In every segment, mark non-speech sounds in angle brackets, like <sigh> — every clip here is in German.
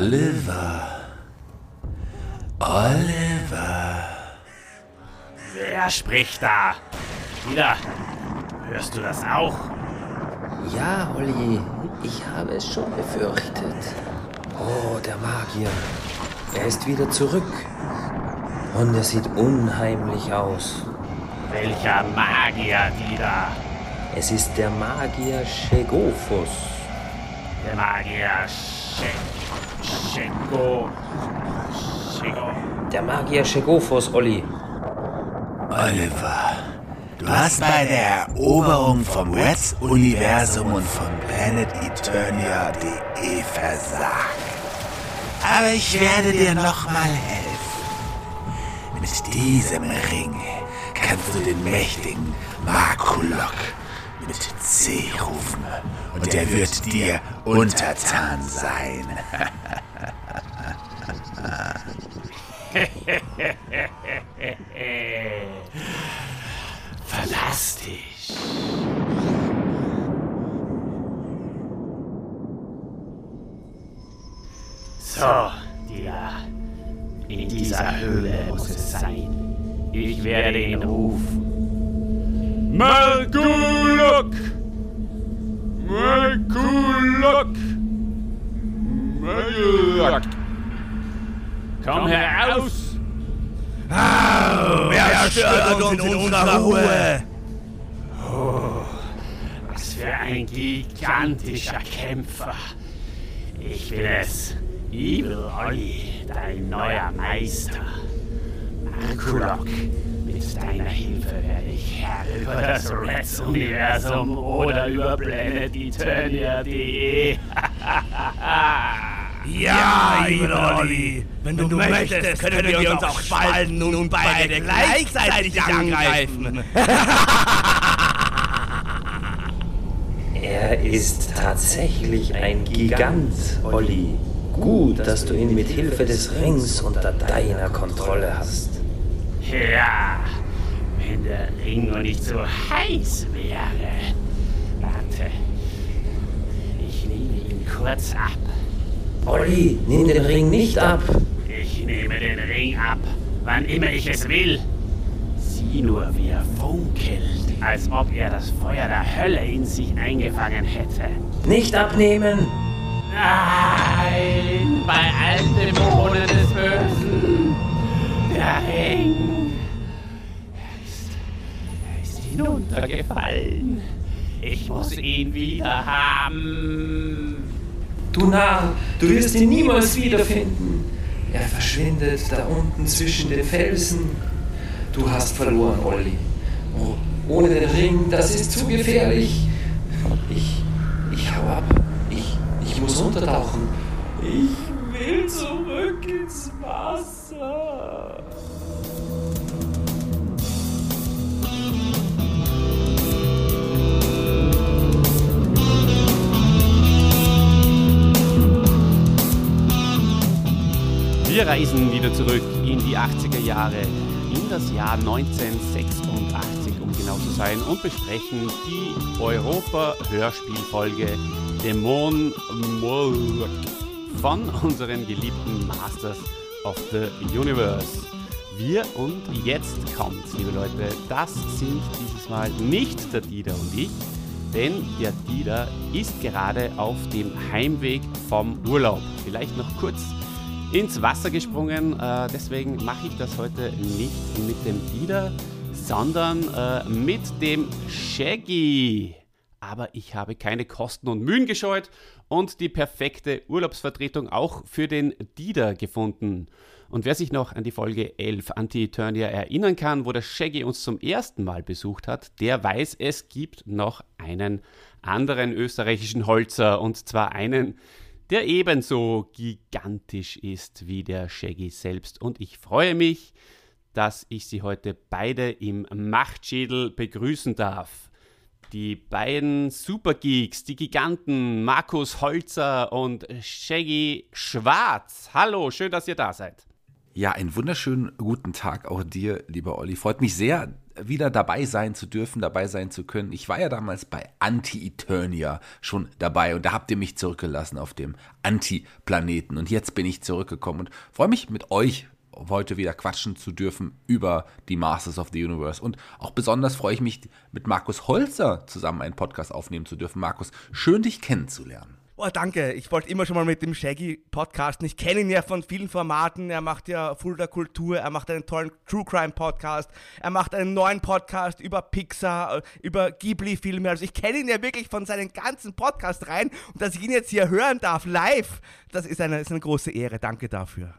Oliver. Oliver. Wer spricht da? Wieder. Hörst du das auch? Ja, Olli, ich habe es schon befürchtet. Oh, der Magier. Er ist wieder zurück. Und er sieht unheimlich aus. Welcher Magier, Dieter? Es ist der Magier Schegophus. Der Magier She Shego. Der Magier Schegophus, Olli. Oliver, du hast bei der Eroberung vom Reds-Universum und von Planet Eternia.de versagt. Aber ich werde dir nochmal helfen. Mit diesem Ring kannst du den mächtigen Makulok mit C rufen und er wird dir untertan sein. <laughs> Fantastisch. So, Dieter. In dieser Höhle muss es sein. Ich werde ihn rufen. Malgulok! Malgulok! Malgulok! Komm heraus! Wer stört uns in unserer Ruhe? Was für ein gigantischer Kämpfer. Ich bin es, Evil Olli, dein neuer Meister. Markulok, mit deiner Hilfe werde ich Herr über das Reds-Universum oder über Planet Eternia.de. <laughs> Ja, lieber Olli, wenn du, möchtest, können wir uns auch spalten und beide gleichzeitig angreifen. <laughs> Er ist tatsächlich ein Gigant, Olli. Gut, dass du ihn mit Hilfe des Rings unter deiner Kontrolle hast. Ja, wenn der Ring nur nicht so heiß wäre. Warte, ich nehme ihn kurz ab. Olli, nimm den Ring nicht ab. Ich nehme den Ring ab, wann immer ich es will. Sieh nur, wie er funkelt, als ob er das Feuer der Hölle in sich eingefangen hätte. Nicht abnehmen! Nein, bei allen Dämonen des Bösen. Der Ring. Er ist, er ist hinuntergefallen. Ich muss ihn wieder haben. Du Narr, du wirst ihn niemals wiederfinden. Er verschwindet da unten zwischen den Felsen. Du hast verloren, Olli. Oh, ohne den Ring, das ist zu gefährlich. Ich, ich hau ab. Ich, ich muss untertauchen. Ich will zurück ins Wasser. Wir reisen wieder zurück in die 80er Jahre, in das Jahr 1986, um genau zu sein, und besprechen die Europa-Hörspielfolge Dämon von unseren geliebten Masters of the Universe. Wir und jetzt kommt, liebe Leute, das sind dieses Mal nicht der Dieter und ich, denn der Dieter ist gerade auf dem Heimweg vom Urlaub. Vielleicht noch kurz ins Wasser gesprungen. Äh, deswegen mache ich das heute nicht mit dem Dieter, sondern äh, mit dem Shaggy. Aber ich habe keine Kosten und Mühen gescheut und die perfekte Urlaubsvertretung auch für den Dieter gefunden. Und wer sich noch an die Folge 11 Anti-Eternia erinnern kann, wo der Shaggy uns zum ersten Mal besucht hat, der weiß, es gibt noch einen anderen österreichischen Holzer und zwar einen, der ebenso gigantisch ist wie der Shaggy selbst. Und ich freue mich, dass ich Sie heute beide im Machtschädel begrüßen darf. Die beiden Supergeeks, die Giganten Markus Holzer und Shaggy Schwarz. Hallo, schön, dass ihr da seid. Ja, einen wunderschönen guten Tag auch dir, lieber Olli. Freut mich sehr, wieder dabei sein zu dürfen, dabei sein zu können. Ich war ja damals bei Anti-Eternia schon dabei und da habt ihr mich zurückgelassen auf dem Anti-Planeten. Und jetzt bin ich zurückgekommen und freue mich mit euch heute wieder quatschen zu dürfen über die Masters of the Universe. Und auch besonders freue ich mich, mit Markus Holzer zusammen einen Podcast aufnehmen zu dürfen. Markus, schön dich kennenzulernen. Oh, danke. Ich wollte immer schon mal mit dem Shaggy podcasten. Ich kenne ihn ja von vielen Formaten. Er macht ja Fulda Kultur, er macht einen tollen True Crime Podcast, er macht einen neuen Podcast über Pixar, über Ghibli-Filme. Also ich kenne ihn ja wirklich von seinen ganzen Podcast rein. Und dass ich ihn jetzt hier hören darf, live, das ist eine, ist eine große Ehre. Danke dafür.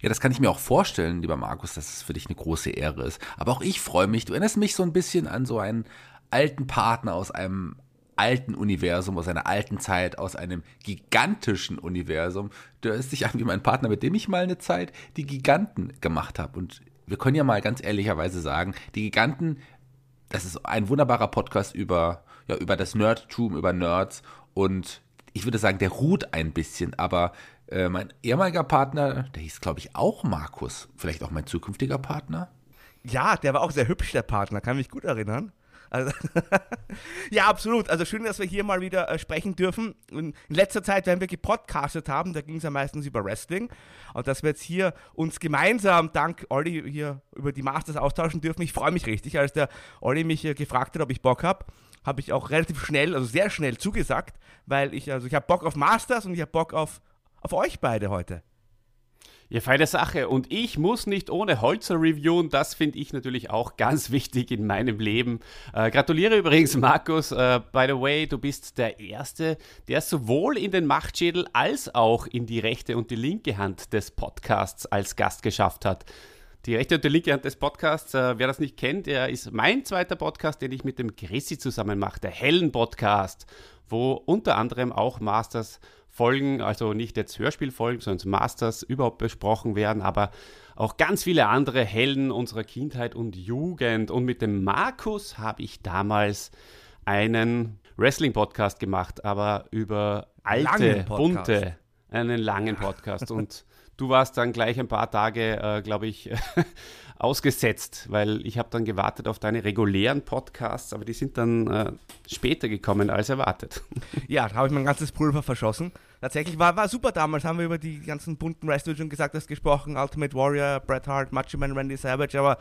Ja, das kann ich mir auch vorstellen, lieber Markus, dass es für dich eine große Ehre ist. Aber auch ich freue mich. Du erinnerst mich so ein bisschen an so einen alten Partner aus einem alten Universum, aus einer alten Zeit, aus einem gigantischen Universum. Erinnerst dich an wie mein Partner, mit dem ich mal eine Zeit die Giganten gemacht habe. Und wir können ja mal ganz ehrlicherweise sagen, die Giganten, das ist ein wunderbarer Podcast über, ja, über das Nerdtum, über Nerds. Und ich würde sagen, der ruht ein bisschen, aber äh, mein ehemaliger Partner, der hieß, glaube ich, auch Markus. Vielleicht auch mein zukünftiger Partner. Ja, der war auch sehr hübsch, der Partner, kann mich gut erinnern. Also <laughs> ja, absolut. Also schön, dass wir hier mal wieder äh, sprechen dürfen. In, letzter Zeit, wenn wir gepodcastet haben, da ging es ja meistens über Wrestling. Und dass wir jetzt hier uns gemeinsam, dank Olli, hier über die Masters austauschen dürfen, ich freue mich richtig. Als der Olli mich äh, gefragt hat, ob ich Bock habe, habe ich auch relativ schnell, also sehr schnell zugesagt, weil ich, also ich habe Bock auf Masters und ich habe Bock auf, auf euch beide heute. Ja, feine Sache. Und ich muss nicht ohne Holzer reviewen. Das finde ich natürlich auch <laughs> ganz wichtig in meinem Leben. Äh, gratuliere übrigens, Markus. Äh, by the way, du bist der Erste, der sowohl in den Machtschädel als auch in die rechte und die linke Hand des Podcasts als Gast geschafft hat. Die rechte und die linke Hand des Podcasts, äh, wer das nicht kennt, der ist mein zweiter Podcast, den ich mit dem Chrissy zusammen mache, der Hellen Podcast, wo unter anderem auch Masters Folgen, also nicht jetzt Hörspielfolgen, sondern Masters überhaupt besprochen werden, aber auch ganz viele andere Helden unserer Kindheit und Jugend. Und mit dem Markus habe ich damals einen Wrestling-Podcast gemacht, aber über alte, bunte, einen langen Podcast. und du warst dann gleich ein paar Tage, äh, glaube ich, <laughs> ausgesetzt, weil ich habe dann gewartet auf deine regulären Podcasts, aber die sind dann äh, später gekommen als erwartet. <laughs> Ja, da habe ich mein ganzes Pulver verschossen. Tatsächlich war, war super damals, haben wir über die ganzen bunten Wrestler schon gesagt, das gesprochen, Ultimate Warrior, Bret Hart, Macho Man, Randy Savage, aber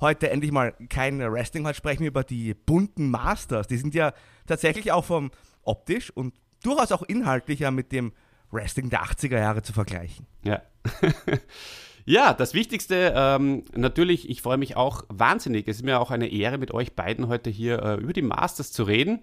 heute endlich mal kein Wrestling, heute sprechen wir über die bunten Masters. Die sind ja tatsächlich auch vom optisch und durchaus auch inhaltlich ja mit dem Wrestling der 80er Jahre zu vergleichen. Ja. <laughs> Ja, das Wichtigste, ähm, natürlich, ich freue mich auch wahnsinnig. Es ist mir auch eine Ehre, mit euch beiden heute hier äh, über die Masters zu reden.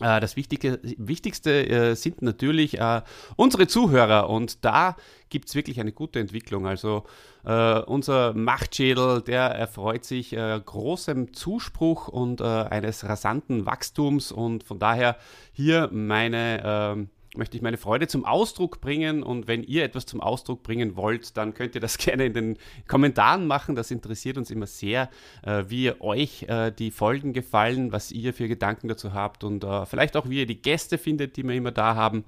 Äh, das Wichtige, Wichtigste äh, sind natürlich äh, unsere Zuhörer und da gibt es wirklich eine gute Entwicklung. Also äh, unser Machtschädel, der erfreut sich äh, großem Zuspruch und eines rasanten Wachstums und von daher hier meine ähm, möchte ich meine Freude zum Ausdruck bringen. Und wenn ihr etwas zum Ausdruck bringen wollt, dann könnt ihr das <laughs> gerne in den Kommentaren machen. Das interessiert uns immer sehr, äh, wie euch äh, die Folgen gefallen, was ihr für Gedanken dazu habt und äh, vielleicht auch, wie ihr die Gäste findet, die wir immer da haben.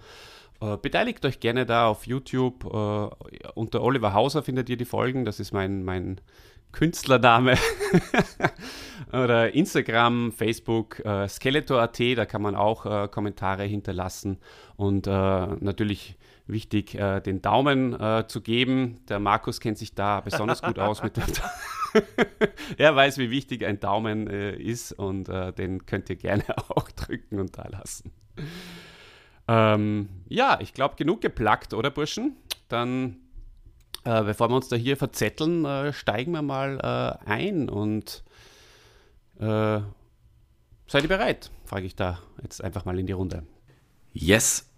Äh, beteiligt euch gerne da auf YouTube. Äh, unter Oliver Hauser findet ihr die Folgen. Das ist mein, mein Künstlername. <laughs> Oder Instagram, Facebook, äh, Skeletor.at, da kann man auch äh, Kommentare hinterlassen. Und äh, natürlich wichtig, äh, den Daumen äh, zu geben. Der Markus kennt sich da besonders gut aus mit dem. <laughs> er weiß, wie wichtig ein Daumen äh, ist und den könnt ihr gerne <laughs> auch drücken und da lassen. Ähm, ja, ich glaube, genug geplackt, oder Burschen? Dann äh, bevor wir uns da hier verzetteln, äh, steigen wir mal äh, ein und äh, seid ihr bereit? Frage ich da jetzt einfach mal in die Runde. Yes.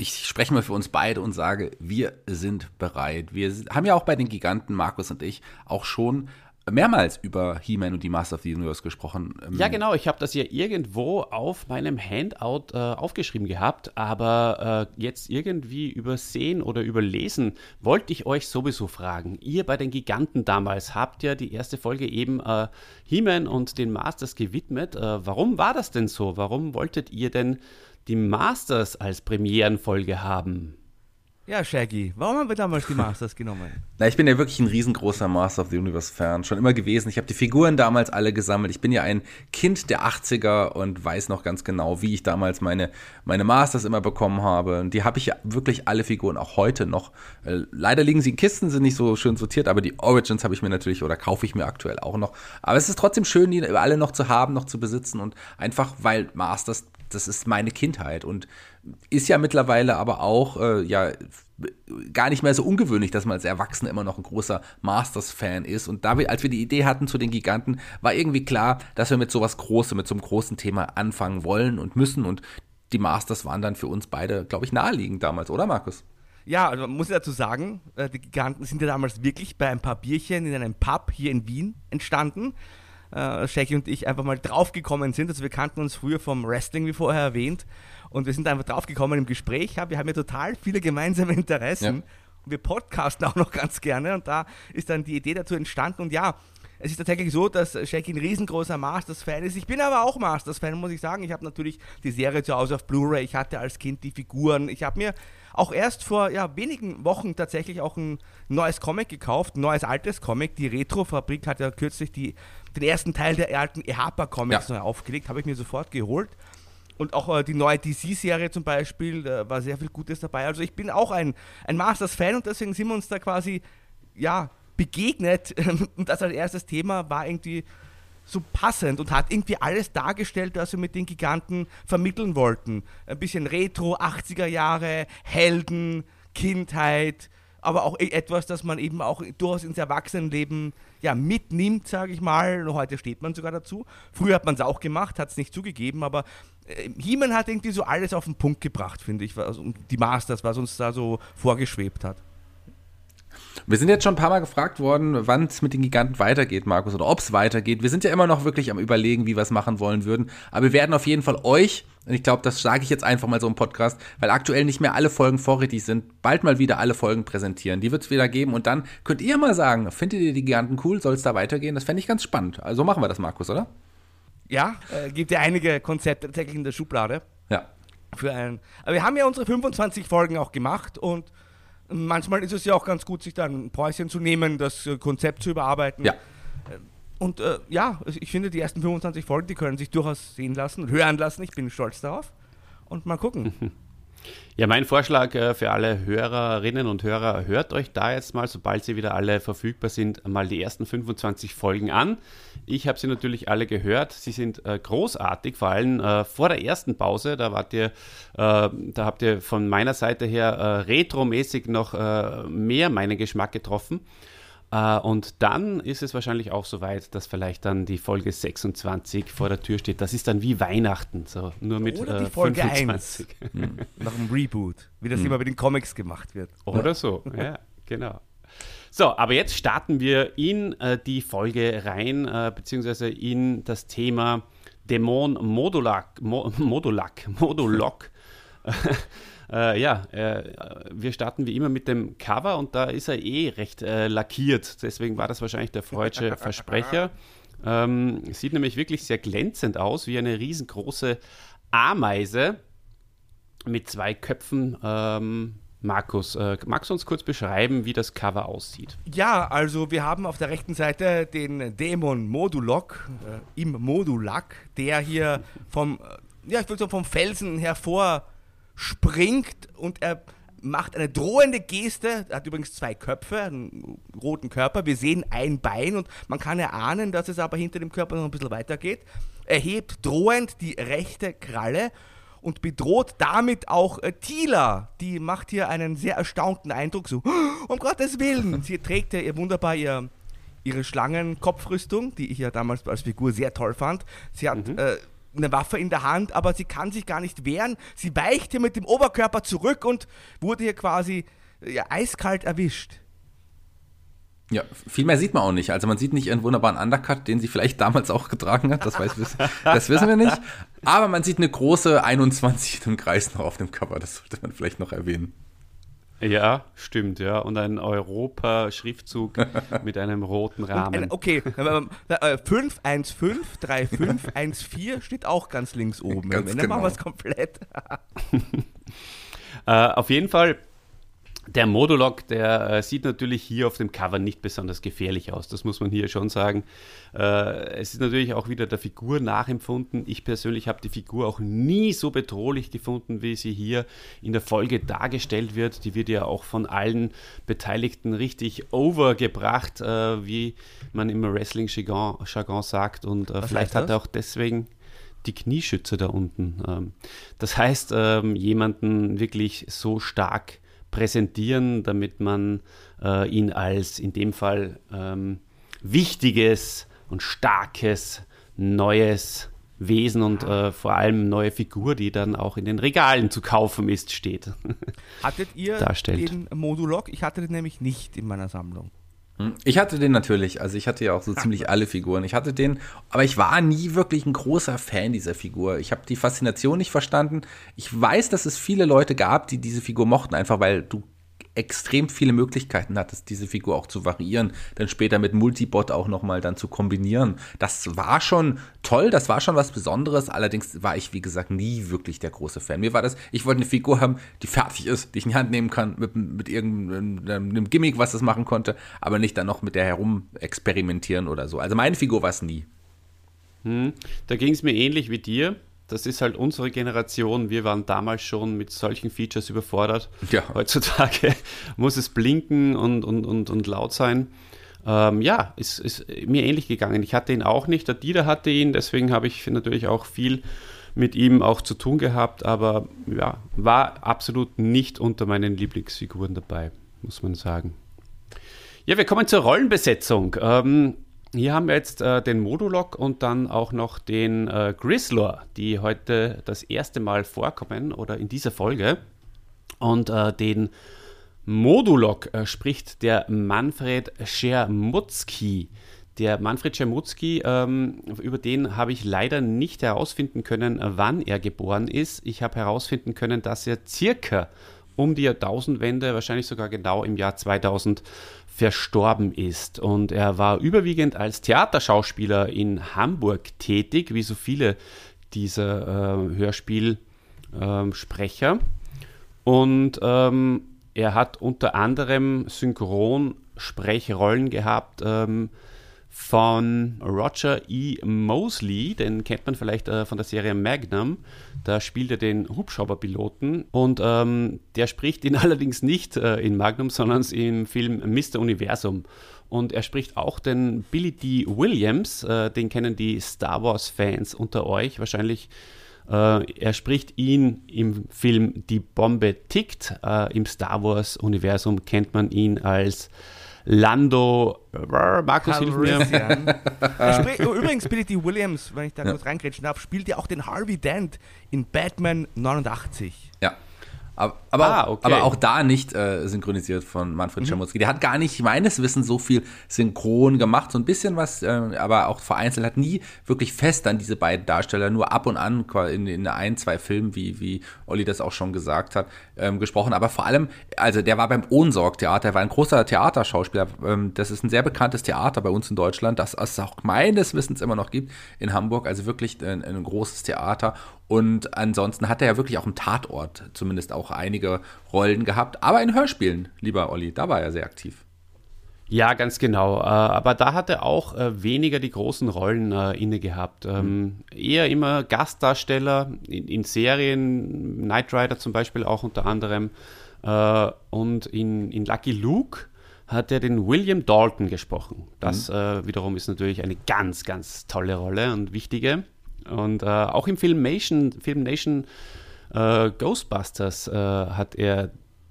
Ich spreche mal für uns beide und sage, wir sind bereit. Wir haben ja auch bei den Giganten, Markus und ich, auch schon mehrmals über He-Man und die Master of the Universe gesprochen. Ähm, ja, genau. Ich habe das ja irgendwo auf meinem Handout äh, aufgeschrieben gehabt, aber äh, jetzt irgendwie übersehen oder überlesen wollte ich euch sowieso fragen. Ihr bei den Giganten damals habt ja die erste Folge eben äh, He-Man und den Masters gewidmet. Äh, warum war das denn so? Warum wolltet ihr denn die Masters als Premierenfolge haben? Ja, Shaggy, warum haben wir damals die Masters genommen? Na, ich bin ja wirklich ein riesengroßer Master of the Universe-Fan, schon immer gewesen. Ich habe die Figuren damals alle gesammelt. Ich bin ja ein Kind der 80er und weiß noch ganz genau, wie ich damals meine, meine Masters immer bekommen habe. Und die habe ich ja wirklich alle Figuren auch heute noch. Äh, leider liegen sie in Kisten, sind nicht so schön sortiert, aber die Origins habe ich mir natürlich oder kaufe ich mir aktuell auch noch. Aber es ist trotzdem schön, die alle noch zu haben, noch zu besitzen und einfach, weil Masters das ist meine Kindheit und ist ja mittlerweile aber auch äh, ja gar nicht mehr so ungewöhnlich, dass man als Erwachsener immer noch ein großer Masters-Fan ist. Und da wir, als wir die Idee hatten zu den Giganten, war irgendwie klar, dass wir mit sowas Großem, mit so einem großen Thema anfangen wollen und müssen. Und die Masters waren dann für uns beide, glaube ich, naheliegend damals, oder Markus? Ja, also man muss dazu sagen, äh, die Giganten sind ja damals wirklich bei ein paar Bierchen in einem Pub hier in Wien entstanden äh, Shaggy und ich einfach mal draufgekommen sind. Also wir kannten uns früher vom Wrestling, wie vorher erwähnt. Und wir sind einfach draufgekommen im Gespräch. Ja, wir haben ja total viele gemeinsame Interessen. Ja. Und wir podcasten auch noch ganz gerne. Und da ist dann die Idee dazu entstanden. Und ja, es ist tatsächlich so, dass Shaggy ein riesengroßer Masters-Fan ist. Ich bin aber auch Masters-Fan, muss ich sagen. Ich habe natürlich die Serie zu Hause auf Blu-ray. Ich hatte als Kind die Figuren. Ich habe mir auch erst vor ja, wenigen Wochen tatsächlich auch ein neues Comic gekauft, ein neues altes Comic. Die Retro-Fabrik hat ja kürzlich die, den ersten Teil der alten EHPA-Comics ja. neu aufgelegt, habe ich mir sofort geholt. Und auch äh, die neue DC-Serie zum Beispiel, da war sehr viel Gutes dabei. Also ich bin auch ein, ein Masters-Fan und deswegen sind wir uns da quasi, ja, begegnet. <laughs> Und das als erstes Thema war irgendwie so passend und hat irgendwie alles dargestellt, was wir mit den Giganten vermitteln wollten. Ein bisschen Retro, 80er Jahre, Helden, Kindheit, aber auch e- etwas, das man eben auch durchaus ins Erwachsenenleben ja, mitnimmt, sage ich mal. Heute steht man sogar dazu. Früher hat man es auch gemacht, hat es nicht zugegeben, aber äh, He-Man hat irgendwie so alles auf den Punkt gebracht, finde ich. Also die Masters, was uns da so vorgeschwebt hat. Wir sind jetzt schon ein paar Mal gefragt worden, wann es mit den Giganten weitergeht, Markus, oder ob es weitergeht. Wir sind ja immer noch wirklich am Überlegen, wie wir es machen wollen würden. Aber wir werden auf jeden Fall euch, und ich glaube, das sage ich jetzt einfach mal so im Podcast, weil aktuell nicht mehr alle Folgen vorrätig sind, bald mal wieder alle Folgen präsentieren. Die wird es wieder geben und dann könnt ihr mal sagen, findet ihr die Giganten cool? Soll es da weitergehen? Das fände ich ganz spannend. Also machen wir das, Markus, oder? Ja, äh, gibt ja einige Konzepte tatsächlich in der Schublade. Ja. Für ein, aber wir haben ja unsere 25 Folgen auch gemacht und manchmal ist es ja auch ganz gut, sich dann ein Päuschen zu nehmen, das Konzept zu überarbeiten. Ja. Äh, und äh, ja, also ich finde, die ersten 25 Folgen, die können sich durchaus sehen lassen, hören lassen. Ich bin stolz darauf. Und mal gucken. <laughs> Ja, mein Vorschlag äh, für alle Hörerinnen und Hörer, hört euch da jetzt mal, sobald sie wieder alle verfügbar sind, mal die ersten 25 Folgen an. Ich habe sie natürlich alle gehört. Sie sind äh, großartig, vor allem äh, vor der ersten Pause. Da wart ihr, da habt ihr von meiner Seite her retromäßig noch mehr meinen Geschmack getroffen. Uh, und dann ist es wahrscheinlich auch so weit, dass vielleicht dann die Folge 26 vor der Tür steht. Das ist dann wie Weihnachten, so nur mit Oder die äh, Folge 25. 1. Hm. Nach dem Reboot, wie das hm. immer bei den Comics gemacht wird. Oder so, ja, genau. So, aber jetzt starten wir in äh, die Folge rein, äh, beziehungsweise in das Thema Dämon Modulak, Mo, Modulak, Modulok. <laughs> <laughs> Äh, ja, äh, wir starten wie immer mit dem Cover und da ist er eh recht äh, lackiert. Deswegen war das wahrscheinlich der freudsche <laughs> Versprecher. Ähm, sieht nämlich wirklich sehr glänzend aus, wie eine riesengroße Ameise mit zwei Köpfen. Ähm, Markus, äh, magst du uns kurz beschreiben, wie das Cover aussieht? Ja, also wir haben auf der rechten Seite den Dämon Modulok äh, im Modulak, der hier vom, äh, ja, ich würde so vom Felsen hervor springt und er macht eine drohende Geste. Er hat übrigens zwei Köpfe, einen roten Körper. Wir sehen ein Bein und man kann erahnen, dass es aber hinter dem Körper noch ein bisschen weitergeht. Er hebt drohend die rechte Kralle und bedroht damit auch äh, Tila. Die macht hier einen sehr erstaunten Eindruck. So, um Gottes Willen! Sie trägt ja ihr wunderbar ihr, ihre Schlangenkopfrüstung, die ich ja damals als Figur sehr toll fand. Sie hat. Mhm. Äh, eine Waffe in der Hand, aber sie kann sich gar nicht wehren. Sie weicht hier mit dem Oberkörper zurück und wurde hier quasi ja, eiskalt erwischt. Ja, viel mehr sieht man auch nicht. Also man sieht nicht ihren wunderbaren Undercut, den sie vielleicht damals auch getragen hat. Das, weiß, <laughs> das wissen wir nicht. Aber man sieht eine große 21 im Kreis noch auf dem Cover. Das sollte man vielleicht noch erwähnen. Ja, stimmt, ja. Und ein Europa-Schriftzug <laughs> mit einem roten Rahmen. Ein, okay, 5153514 steht auch ganz links oben. Ganz Dann genau. machen wir es komplett. <laughs> äh, auf jeden Fall der Modulok, der äh, sieht natürlich hier auf dem Cover nicht besonders gefährlich aus. Das muss man hier schon sagen. Äh, es ist natürlich auch wieder der Figur nachempfunden. Ich persönlich habe die Figur auch nie so bedrohlich gefunden, wie sie hier in der Folge dargestellt wird. Die wird ja auch von allen Beteiligten richtig overgebracht, äh, wie man im Wrestling-Jargon sagt. Und äh, vielleicht hat er auch deswegen die Knieschütze da unten. Ähm, das heißt, ähm, jemanden wirklich so stark präsentieren, damit man äh, ihn als in dem Fall ähm, wichtiges und starkes neues Wesen und äh, vor allem neue Figur, die dann auch in den Regalen zu kaufen ist, steht. Hattet ihr <laughs> darstellt. den Modulok? Ich hatte den nämlich nicht in meiner Sammlung. Hm, ich hatte den natürlich, also ich hatte ja auch so ziemlich alle Figuren. Ich hatte den, aber ich war nie wirklich ein großer Fan dieser Figur. Ich habe die Faszination nicht verstanden. Ich weiß, dass es viele Leute gab, die diese Figur mochten, einfach weil du extrem viele Möglichkeiten hattest, diese Figur auch zu variieren, dann später mit Multibot auch nochmal dann zu kombinieren. Das war schon toll, das war schon was Besonderes, allerdings war ich, wie gesagt, nie wirklich der große Fan. Mir war das, ich wollte eine Figur haben, die fertig ist, die ich in die Hand nehmen kann, mit, mit irgendeinem Gimmick, was das machen konnte, aber nicht dann noch mit der herum experimentieren oder so. Also meine Figur war es nie. Hm, da ging es mir ähnlich wie dir das ist halt unsere Generation. Wir waren damals schon mit solchen Features überfordert. Ja. Heutzutage <laughs> muss es blinken und, und, und, und laut sein. Ähm, ja, ist, ist mir ähnlich gegangen. Ich hatte ihn auch nicht, der Dieter hatte ihn, deswegen habe ich natürlich auch viel mit ihm auch zu tun gehabt, aber ja, war absolut nicht unter meinen Lieblingsfiguren dabei, muss man sagen. Ja, wir kommen zur Rollenbesetzung. Ähm, hier haben wir jetzt äh, den Modulok und dann auch noch den äh, Grislor, die heute das erste Mal vorkommen oder in dieser Folge. Und äh, den Modulok äh, spricht der Manfred Schermutzki. Der Manfred Schermutzki, ähm, über den habe ich leider nicht herausfinden können, wann er geboren ist. Ich habe herausfinden können, dass er circa um die Jahrtausendwende, wahrscheinlich sogar genau im Jahr 2000, verstorben ist. Und er war überwiegend als Theaterschauspieler in Hamburg tätig, wie so viele dieser äh, Hörspielsprecher. Ähm, und ähm, er hat unter anderem Synchronsprechrollen gehabt. Ähm, von Roger E. Mosley, den kennt man vielleicht äh, von der Serie Magnum. Da spielt er den Hubschrauberpiloten und ähm, der spricht ihn <laughs> allerdings nicht äh, in Magnum, sondern im Film Mr. Universum. Und er spricht auch den Billy D. Williams, äh, den kennen die Star Wars-Fans unter euch wahrscheinlich. Äh, er spricht ihn im Film Die Bombe tickt. Äh, Im Star Wars-Universum kennt man ihn als Lando, Markus hilft mir. <laughs> Übrigens, Billy D. Williams, wenn ich da ja. kurz reingrätschen darf, spielt ja auch den Harvey Dent in Batman 89. Ja. Aber, aber, ah, okay. aber auch da nicht äh, synchronisiert von Manfred mhm. Schamutzki. Der hat gar nicht meines Wissens so viel synchron gemacht, so ein bisschen was, äh, aber auch vereinzelt hat nie wirklich fest an diese beiden Darsteller, nur ab und an in, in ein, zwei Filmen, wie, wie Olli das auch schon gesagt hat, ähm, gesprochen. Aber vor allem, also der war beim Ohnsorg-Theater, der war ein großer Theaterschauspieler. Ähm, das ist ein sehr bekanntes Theater bei uns in Deutschland, das es auch meines Wissens immer noch gibt in Hamburg. Also wirklich ein, ein großes Theater. Und ansonsten hat er ja wirklich auch im Tatort zumindest auch einige Rollen gehabt. Aber in Hörspielen, lieber Olli, da war er sehr aktiv. Ja, ganz genau. Äh, aber da hat er auch äh, weniger die großen Rollen äh, inne gehabt. Mhm. Eher immer Gastdarsteller in, Serien, Knight Rider zum Beispiel auch unter anderem. Und in, in Lucky Luke hat er den William Dalton gesprochen. Das mhm. wiederum ist natürlich eine ganz, ganz tolle Rolle und wichtige. Und äh, auch im Film Nation, Film Nation äh, Ghostbusters hat er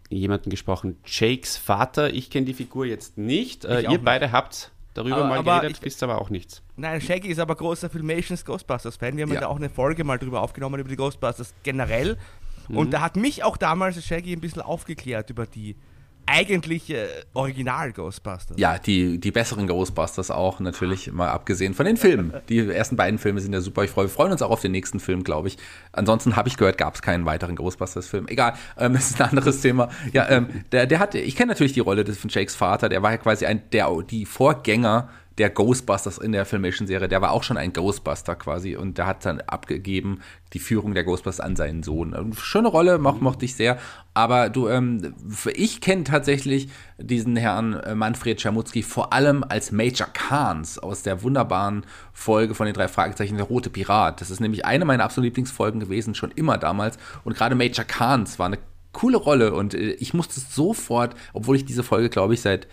jemanden gesprochen. Jakes Vater, ich kenne die Figur jetzt nicht. Äh, ihr nicht. beide habt darüber aber, mal aber geredet, ich, wisst aber auch nichts. Nein, Shaggy ist aber großer Filmations Ghostbusters-Fan. Wir haben ja. da auch eine Folge mal drüber aufgenommen, über die Ghostbusters generell. Mhm. Und da hat mich auch damals Shaggy ein bisschen aufgeklärt über die eigentliche Original-Ghostbusters. Ja, die, die besseren Ghostbusters auch, natürlich, mal abgesehen von den Filmen. Die ersten beiden Filme sind ja super. Ich freue, wir freuen uns auch auf den nächsten Film, glaube ich. Ansonsten habe ich gehört, gab es keinen weiteren Ghostbusters-Film. Egal, ähm, das <laughs> ist ein anderes Thema. Ja, ähm, der, der hat, ich kenne natürlich die Rolle des, von Jakes Vater, der war ja quasi ein, der, die Vorgänger der Ghostbusters in der Filmation-Serie, der war auch schon ein Ghostbuster quasi und der hat dann abgegeben die Führung der Ghostbusters an seinen Sohn. Ähm, schöne Rolle, moch, mochte ich sehr. Aber du, ähm, ich kenne tatsächlich diesen Herrn äh, Manfred Schamutzki vor allem als Major Kahns aus der wunderbaren Folge von den drei Fragezeichen, der Rote Pirat. Das ist nämlich eine meiner absoluten Lieblingsfolgen gewesen, schon immer damals. Und gerade Major Kahns war eine coole Rolle und äh, ich musste sofort, obwohl ich diese Folge, glaube ich, seit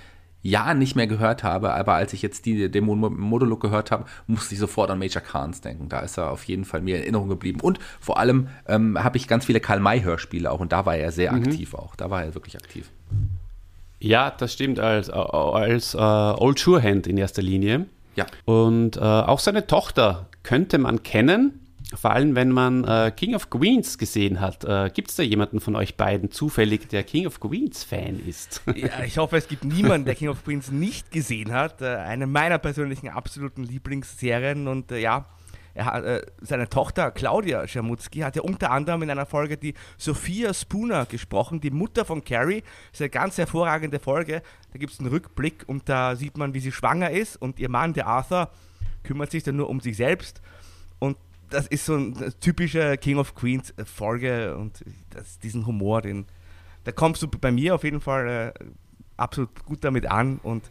Jahren nicht mehr gehört habe, aber als ich jetzt die, den Monolog gehört habe, musste ich sofort an Major Kahns denken. Da ist er auf jeden Fall mir in Erinnerung geblieben. Und vor allem ähm, habe ich ganz viele Karl-May-Hörspiele auch und da war er sehr mhm. aktiv auch. Da war er wirklich aktiv. Ja, das stimmt, als, als uh, Old Surehand in erster Linie. Ja. Und uh, auch seine Tochter könnte man kennen. Vor allem, wenn man äh, King of Queens gesehen hat. Äh, gibt es da jemanden von euch beiden zufällig, der King of Queens Fan ist? <laughs> ja, ich hoffe, es gibt niemanden, der King of Queens nicht gesehen hat. Äh, eine meiner persönlichen absoluten Lieblingsserien und äh, ja, er äh, seine Tochter Claudia Schermutzki hat ja unter anderem in einer Folge die Sophia Spooner gesprochen, die Mutter von Carrie. Das ist eine ganz hervorragende Folge. Da gibt es einen Rückblick und da sieht man, wie sie schwanger ist und ihr Mann, der Arthur, kümmert sich dann nur um sich selbst. Und das ist so eine typische King of Queens äh, Folge und das, diesen Humor, den, da kommst du bei mir auf jeden Fall äh, absolut gut damit an und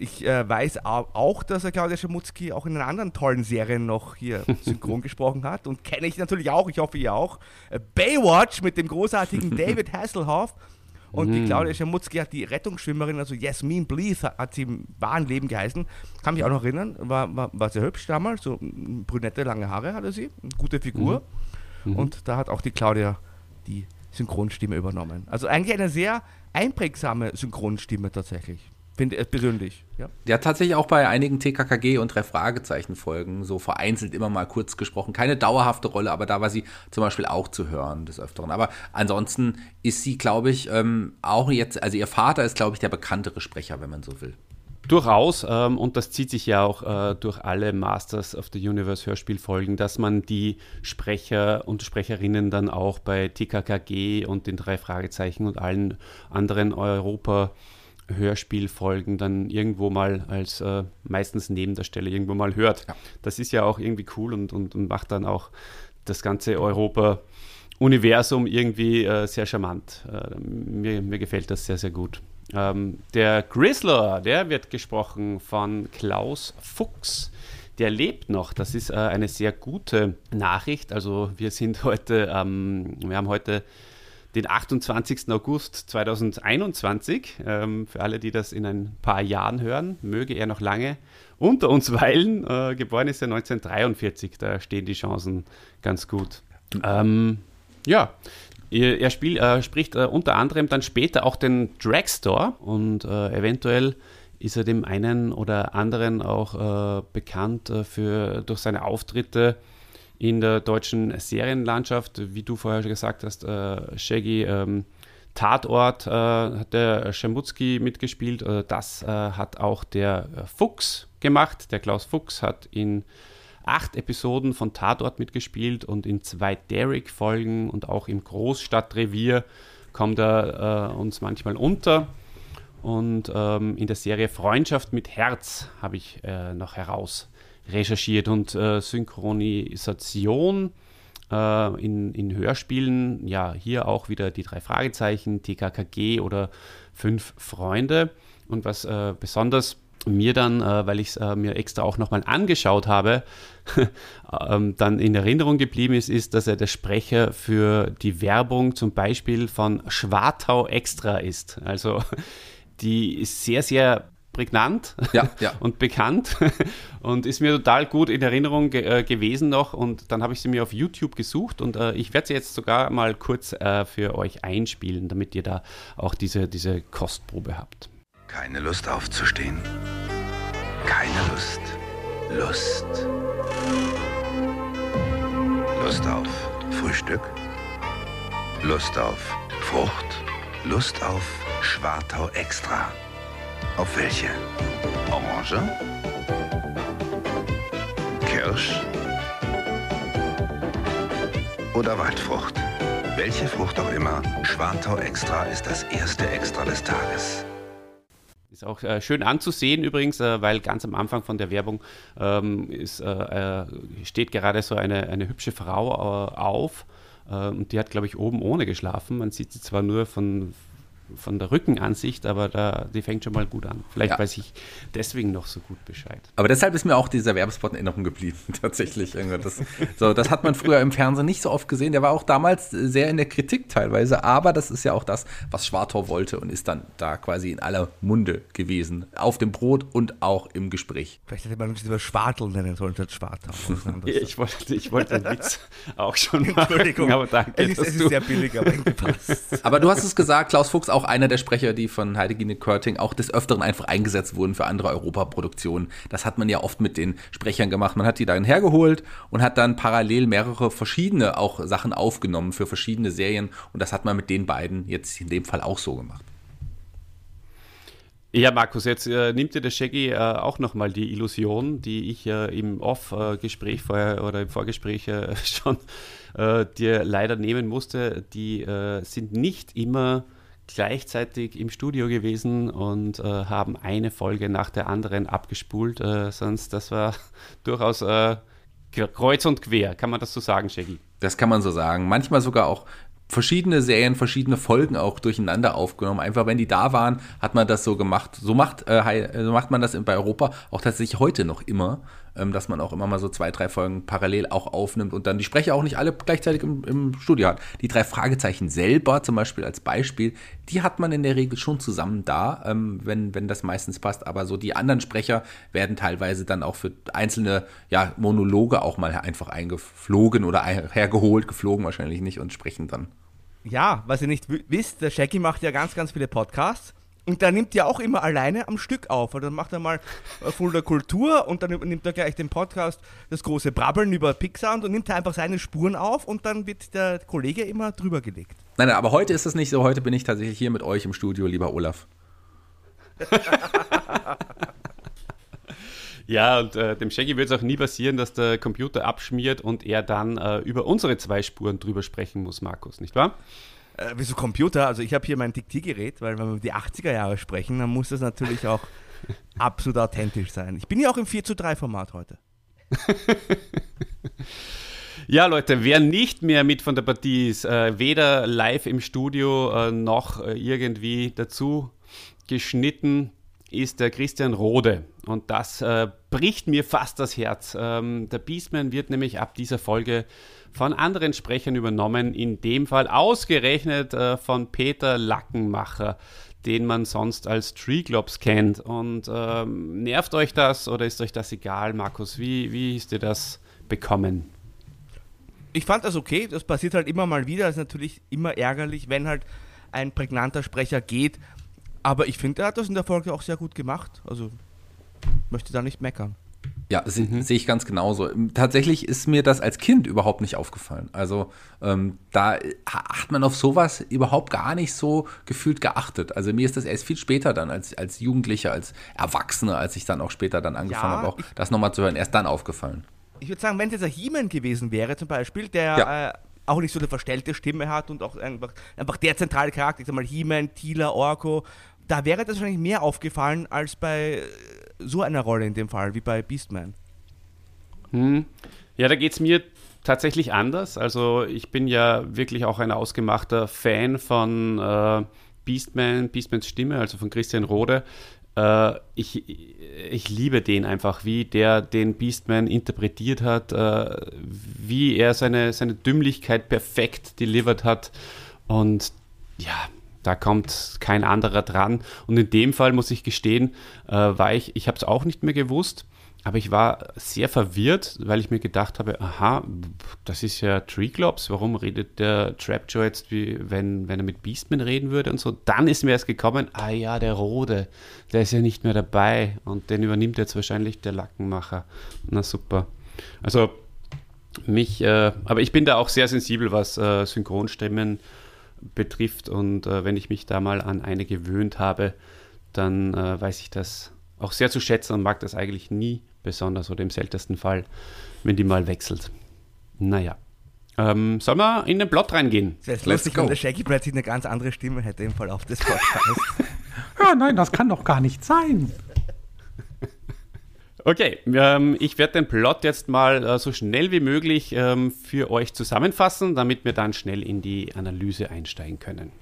ich äh, weiß auch, dass er Claudia Schamutzki auch in einer anderen tollen Serie noch hier <laughs> synchron gesprochen hat und kenne ich natürlich auch, ich hoffe ihr auch, äh, Baywatch mit dem großartigen <laughs> David Hasselhoff und mhm. die Claudia Schamutzki hat die Rettungsschwimmerin, also Jasmin Bleeth, hat sie im wahren Leben geheißen. Kann mich auch noch erinnern, war, war, war sehr hübsch damals, so brünette, lange Haare hatte sie, eine gute Figur. Mhm. Mhm. Und da hat auch die Claudia die Synchronstimme übernommen. Also eigentlich eine sehr einprägsame Synchronstimme tatsächlich. Finde ich persönlich, ja. Der hat tatsächlich auch bei einigen TKKG und drei Fragezeichen-Folgen so vereinzelt immer mal kurz gesprochen. Keine dauerhafte Rolle, aber da war sie zum Beispiel auch zu hören des Öfteren. Aber ansonsten ist sie, glaube ich, ähm, auch jetzt, also ihr Vater ist, glaube ich, der bekanntere Sprecher, wenn man so will. Durchaus, ähm, und das zieht sich ja auch äh, durch alle Masters of the Universe Hörspielfolgen, dass man die Sprecher und Sprecherinnen dann auch bei TKKG und den drei Fragezeichen und allen anderen Europa- Hörspielfolgen dann irgendwo mal als äh, meistens neben der Stelle irgendwo mal hört. Ja. Das ist ja auch irgendwie cool und, und, und macht dann auch das ganze Europa-Universum irgendwie äh, sehr charmant. Äh, mir, mir gefällt das sehr, sehr gut. Ähm, der Grizzler, der wird gesprochen von Klaus Fuchs. Der lebt noch. Das ist äh, eine sehr gute Nachricht. Also wir sind <laughs> heute, ähm, wir haben heute den 28. August 2021. Ähm, für alle, die das in ein paar Jahren hören, möge er noch lange unter uns <laughs> weilen. Äh, geboren ist er 1943, da stehen die Chancen ganz gut. Ähm, ja, er, spiel, äh, spricht äh, unter anderem dann später auch den Dragstore und äh, eventuell ist er dem einen oder anderen auch äh, bekannt äh, für, durch seine Auftritte in der deutschen Serienlandschaft, wie du vorher gesagt hast, äh, Shaggy, ähm, Tatort äh, hat der Schemutzki mitgespielt. Äh, das äh, hat auch der äh, Fuchs gemacht. Der Klaus Fuchs hat in acht Episoden von Tatort mitgespielt und in zwei Derrick-Folgen und auch im Großstadtrevier kommt er äh, uns manchmal unter. Und ähm, in der Serie Freundschaft mit Herz habe ich noch heraus recherchiert und äh, Synchronisation äh, in, in Hörspielen, ja, hier auch wieder die drei Fragezeichen, TKKG oder Fünf Freunde. Und was äh, besonders mir dann, äh, weil ich es äh, mir extra auch nochmal angeschaut habe, <laughs> ähm, dann in Erinnerung geblieben ist, ist, dass er der Sprecher für die Werbung zum Beispiel von Schwartau Extra ist. Also <laughs> die ist sehr, sehr prägnant ja, <laughs> ja. und bekannt <laughs> und ist mir total gut in Erinnerung ge äh, gewesen noch und dann habe ich sie mir auf YouTube gesucht und äh, ich werde sie jetzt sogar mal kurz äh, für euch einspielen, damit ihr da auch diese, diese Kostprobe habt. Keine Lust aufzustehen. Keine Lust. Lust. Lust auf Frühstück. Lust auf Frucht. Lust auf Schwartau Extra. Auf welche? Orange? Kirsch? Oder Waldfrucht? Welche Frucht auch immer, Schwartau Extra ist das erste Extra des Tages. Ist auch äh, schön anzusehen übrigens, äh, weil ganz am Anfang von der Werbung ähm, ist, äh, äh steht gerade so eine, eine hübsche Frau äh, auf äh, und die hat, glaube ich, oben ohne geschlafen. Man sieht sie zwar nur von, von der Rückenansicht, aber da, die fängt schon mal gut an. Vielleicht ja. weiß ich deswegen noch so gut Bescheid. Aber deshalb ist mir auch dieser Werbespot in Erinnerung geblieben, <laughs> tatsächlich. Das, so, das hat man früher im Fernsehen nicht so oft gesehen. Der war auch damals sehr in der Kritik teilweise, aber das ist ja auch das, was Schwartau wollte und ist dann da quasi in aller Munde gewesen. Auf dem Brot und auch im Gespräch. Vielleicht hätte man uns über Schwartel nennen sollen statt Schwartau. <laughs> ich wollte, ich wollte den Witz <laughs> auch schon machen. Entschuldigung, aber danke. Es ist, es ist sehr billig, aber. Aber du hast es gesagt, Klaus Fuchs, auch einer der Sprecher, die von Heidegine Körting auch des Öfteren einfach eingesetzt wurden für andere Europaproduktionen. Das hat man ja oft mit den Sprechern gemacht. Man hat die dann hergeholt und hat dann parallel mehrere verschiedene auch Sachen aufgenommen für verschiedene Serien. Und das hat man mit den beiden jetzt in dem Fall auch so gemacht. Ja, Markus, jetzt äh, nimmt dir der Shaggy äh, auch nochmal die Illusion, die ich äh, im Off-Gespräch vorher oder im Vorgespräch äh, <laughs> schon äh, dir leider nehmen musste. Die äh, sind nicht immer gleichzeitig im Studio gewesen und äh, haben eine Folge nach der anderen abgespult. Äh, sonst, das war <laughs> durchaus äh, kreuz und quer. Kann man das so sagen, Shaggy? Das kann man so sagen. Manchmal sogar auch verschiedene Serien, verschiedene Folgen auch durcheinander aufgenommen. Einfach wenn die da waren, hat man das so gemacht. So macht, äh, so macht man das bei Europa auch tatsächlich heute noch immer. Ähm, dass man auch immer mal so zwei, drei Folgen parallel auch aufnimmt und dann die Sprecher auch nicht alle gleichzeitig im, im Studio hat. Die drei Fragezeichen selber, zum Beispiel als Beispiel, die hat man in der Regel schon zusammen da, ähm, wenn, wenn das meistens passt. Aber so die anderen Sprecher werden teilweise dann auch für einzelne ja, Monologe auch mal einfach eingeflogen oder hergeholt, geflogen wahrscheinlich nicht und sprechen dann. Ja, was ihr nicht wisst, der Shaggy macht ja ganz, ganz viele Podcasts und der nimmt ja auch immer alleine am Stück auf. Und dann macht er mal Fulda Kultur und dann nimmt er gleich den Podcast, das große Brabbeln über Pixar und nimmt er einfach seine Spuren auf und dann wird der Kollege immer drüber gelegt. Nein, nein, aber heute ist es nicht so. Heute bin ich tatsächlich hier mit euch im Studio, lieber Olaf. <laughs> Ja, und äh, dem Shaggy wird es auch nie passieren, dass der Computer abschmiert und er dann äh, über unsere zwei Spuren drüber sprechen muss, Markus, nicht wahr? Äh, wieso Computer? Also ich habe hier mein Diktiergerät, weil wenn wir über die 80er Jahre sprechen, dann muss das natürlich auch <laughs> absolut authentisch sein. Ich bin ja auch im 4 zu 3 Format heute. <laughs> Ja, Leute, wer nicht mehr mit von der Partie ist, äh, weder live im Studio äh, noch äh, irgendwie dazu geschnitten, ist der Christian Rode. Und das äh, bricht mir fast das Herz. Ähm, der Beastman wird nämlich ab dieser Folge von anderen Sprechern übernommen, in dem Fall ausgerechnet äh, von Peter Lackenmacher, den man sonst als Treeglops kennt. Und ähm, nervt euch das oder ist euch das egal, Markus? Wie, wie ist dir das bekommen? Ich fand das okay, das passiert halt immer mal wieder. Das ist natürlich immer ärgerlich, wenn halt ein prägnanter Sprecher geht. Aber ich finde, er hat das in der Folge auch sehr gut gemacht. Also möchte da nicht meckern. Ja, se mhm. sehe ich ganz genauso. Tatsächlich ist mir das als Kind überhaupt nicht aufgefallen. Also ähm, da hat man auf sowas überhaupt gar nicht so gefühlt geachtet. Also mir ist das erst viel später dann als, als Jugendlicher, als Erwachsener, als ich dann auch später dann angefangen ja, habe, auch das nochmal zu hören, erst dann aufgefallen. Ich würde sagen, wenn es jetzt ein He-Man gewesen wäre zum Beispiel, der ja. äh, auch nicht so eine verstellte Stimme hat und auch einfach, einfach der zentrale Charakter, ich sag mal He-Man, Tila, Orko, da wäre das wahrscheinlich mehr aufgefallen als bei so einer Rolle in dem Fall, wie bei Beastman. Hm. Ja, da geht es mir tatsächlich anders. Also ich bin ja wirklich auch ein ausgemachter Fan von äh, Beastman, Beastmans Stimme, also von Christian Rode. Äh, ich, ich liebe den einfach, wie der den Beastman interpretiert hat, äh, wie er seine, seine Dümmlichkeit perfekt delivered hat. Und ja, da kommt kein anderer dran. Und in dem Fall muss ich gestehen, äh, war ich, ich habe es auch nicht mehr gewusst, aber ich war sehr verwirrt, weil ich mir gedacht habe, aha, das ist ja Treeclops, warum redet der Trapjaw jetzt, wie wenn, wenn er mit Beastman reden würde und so. Dann ist mir erst gekommen, ah ja, der Rode, der ist ja nicht mehr dabei und den übernimmt jetzt wahrscheinlich der Lackenmacher. Na super. Also mich, äh, aber ich bin da auch sehr sensibel, was äh, Synchronstimmen betrifft. Und äh, wenn ich mich da mal an eine gewöhnt habe, dann äh, weiß ich das auch sehr zu schätzen und mag das eigentlich nie besonders oder im seltensten Fall, wenn die mal wechselt. Naja. Ähm, sollen wir in den Plot reingehen? Das ist lustig, der Shaggy plötzlich eine ganz andere Stimme hätte im Verlauf des Podcasts. <laughs> nein, nein, das kann doch gar nicht sein. Okay, ähm, ich werde den Plot jetzt mal äh, so schnell wie möglich ähm, für euch zusammenfassen, damit wir dann schnell in die Analyse einsteigen können.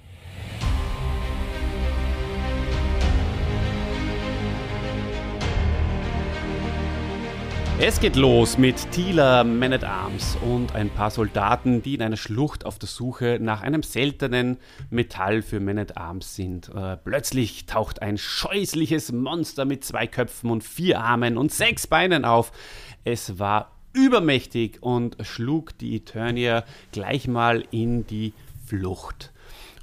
Es geht los mit Tila Man at Arms und ein paar Soldaten, die in einer Schlucht auf der Suche nach einem seltenen Metall für Man at Arms sind. Äh, plötzlich taucht ein scheußliches Monster mit zwei Köpfen und vier Armen und sechs Beinen auf. Es war übermächtig und schlug die Eternier gleich mal in die Flucht.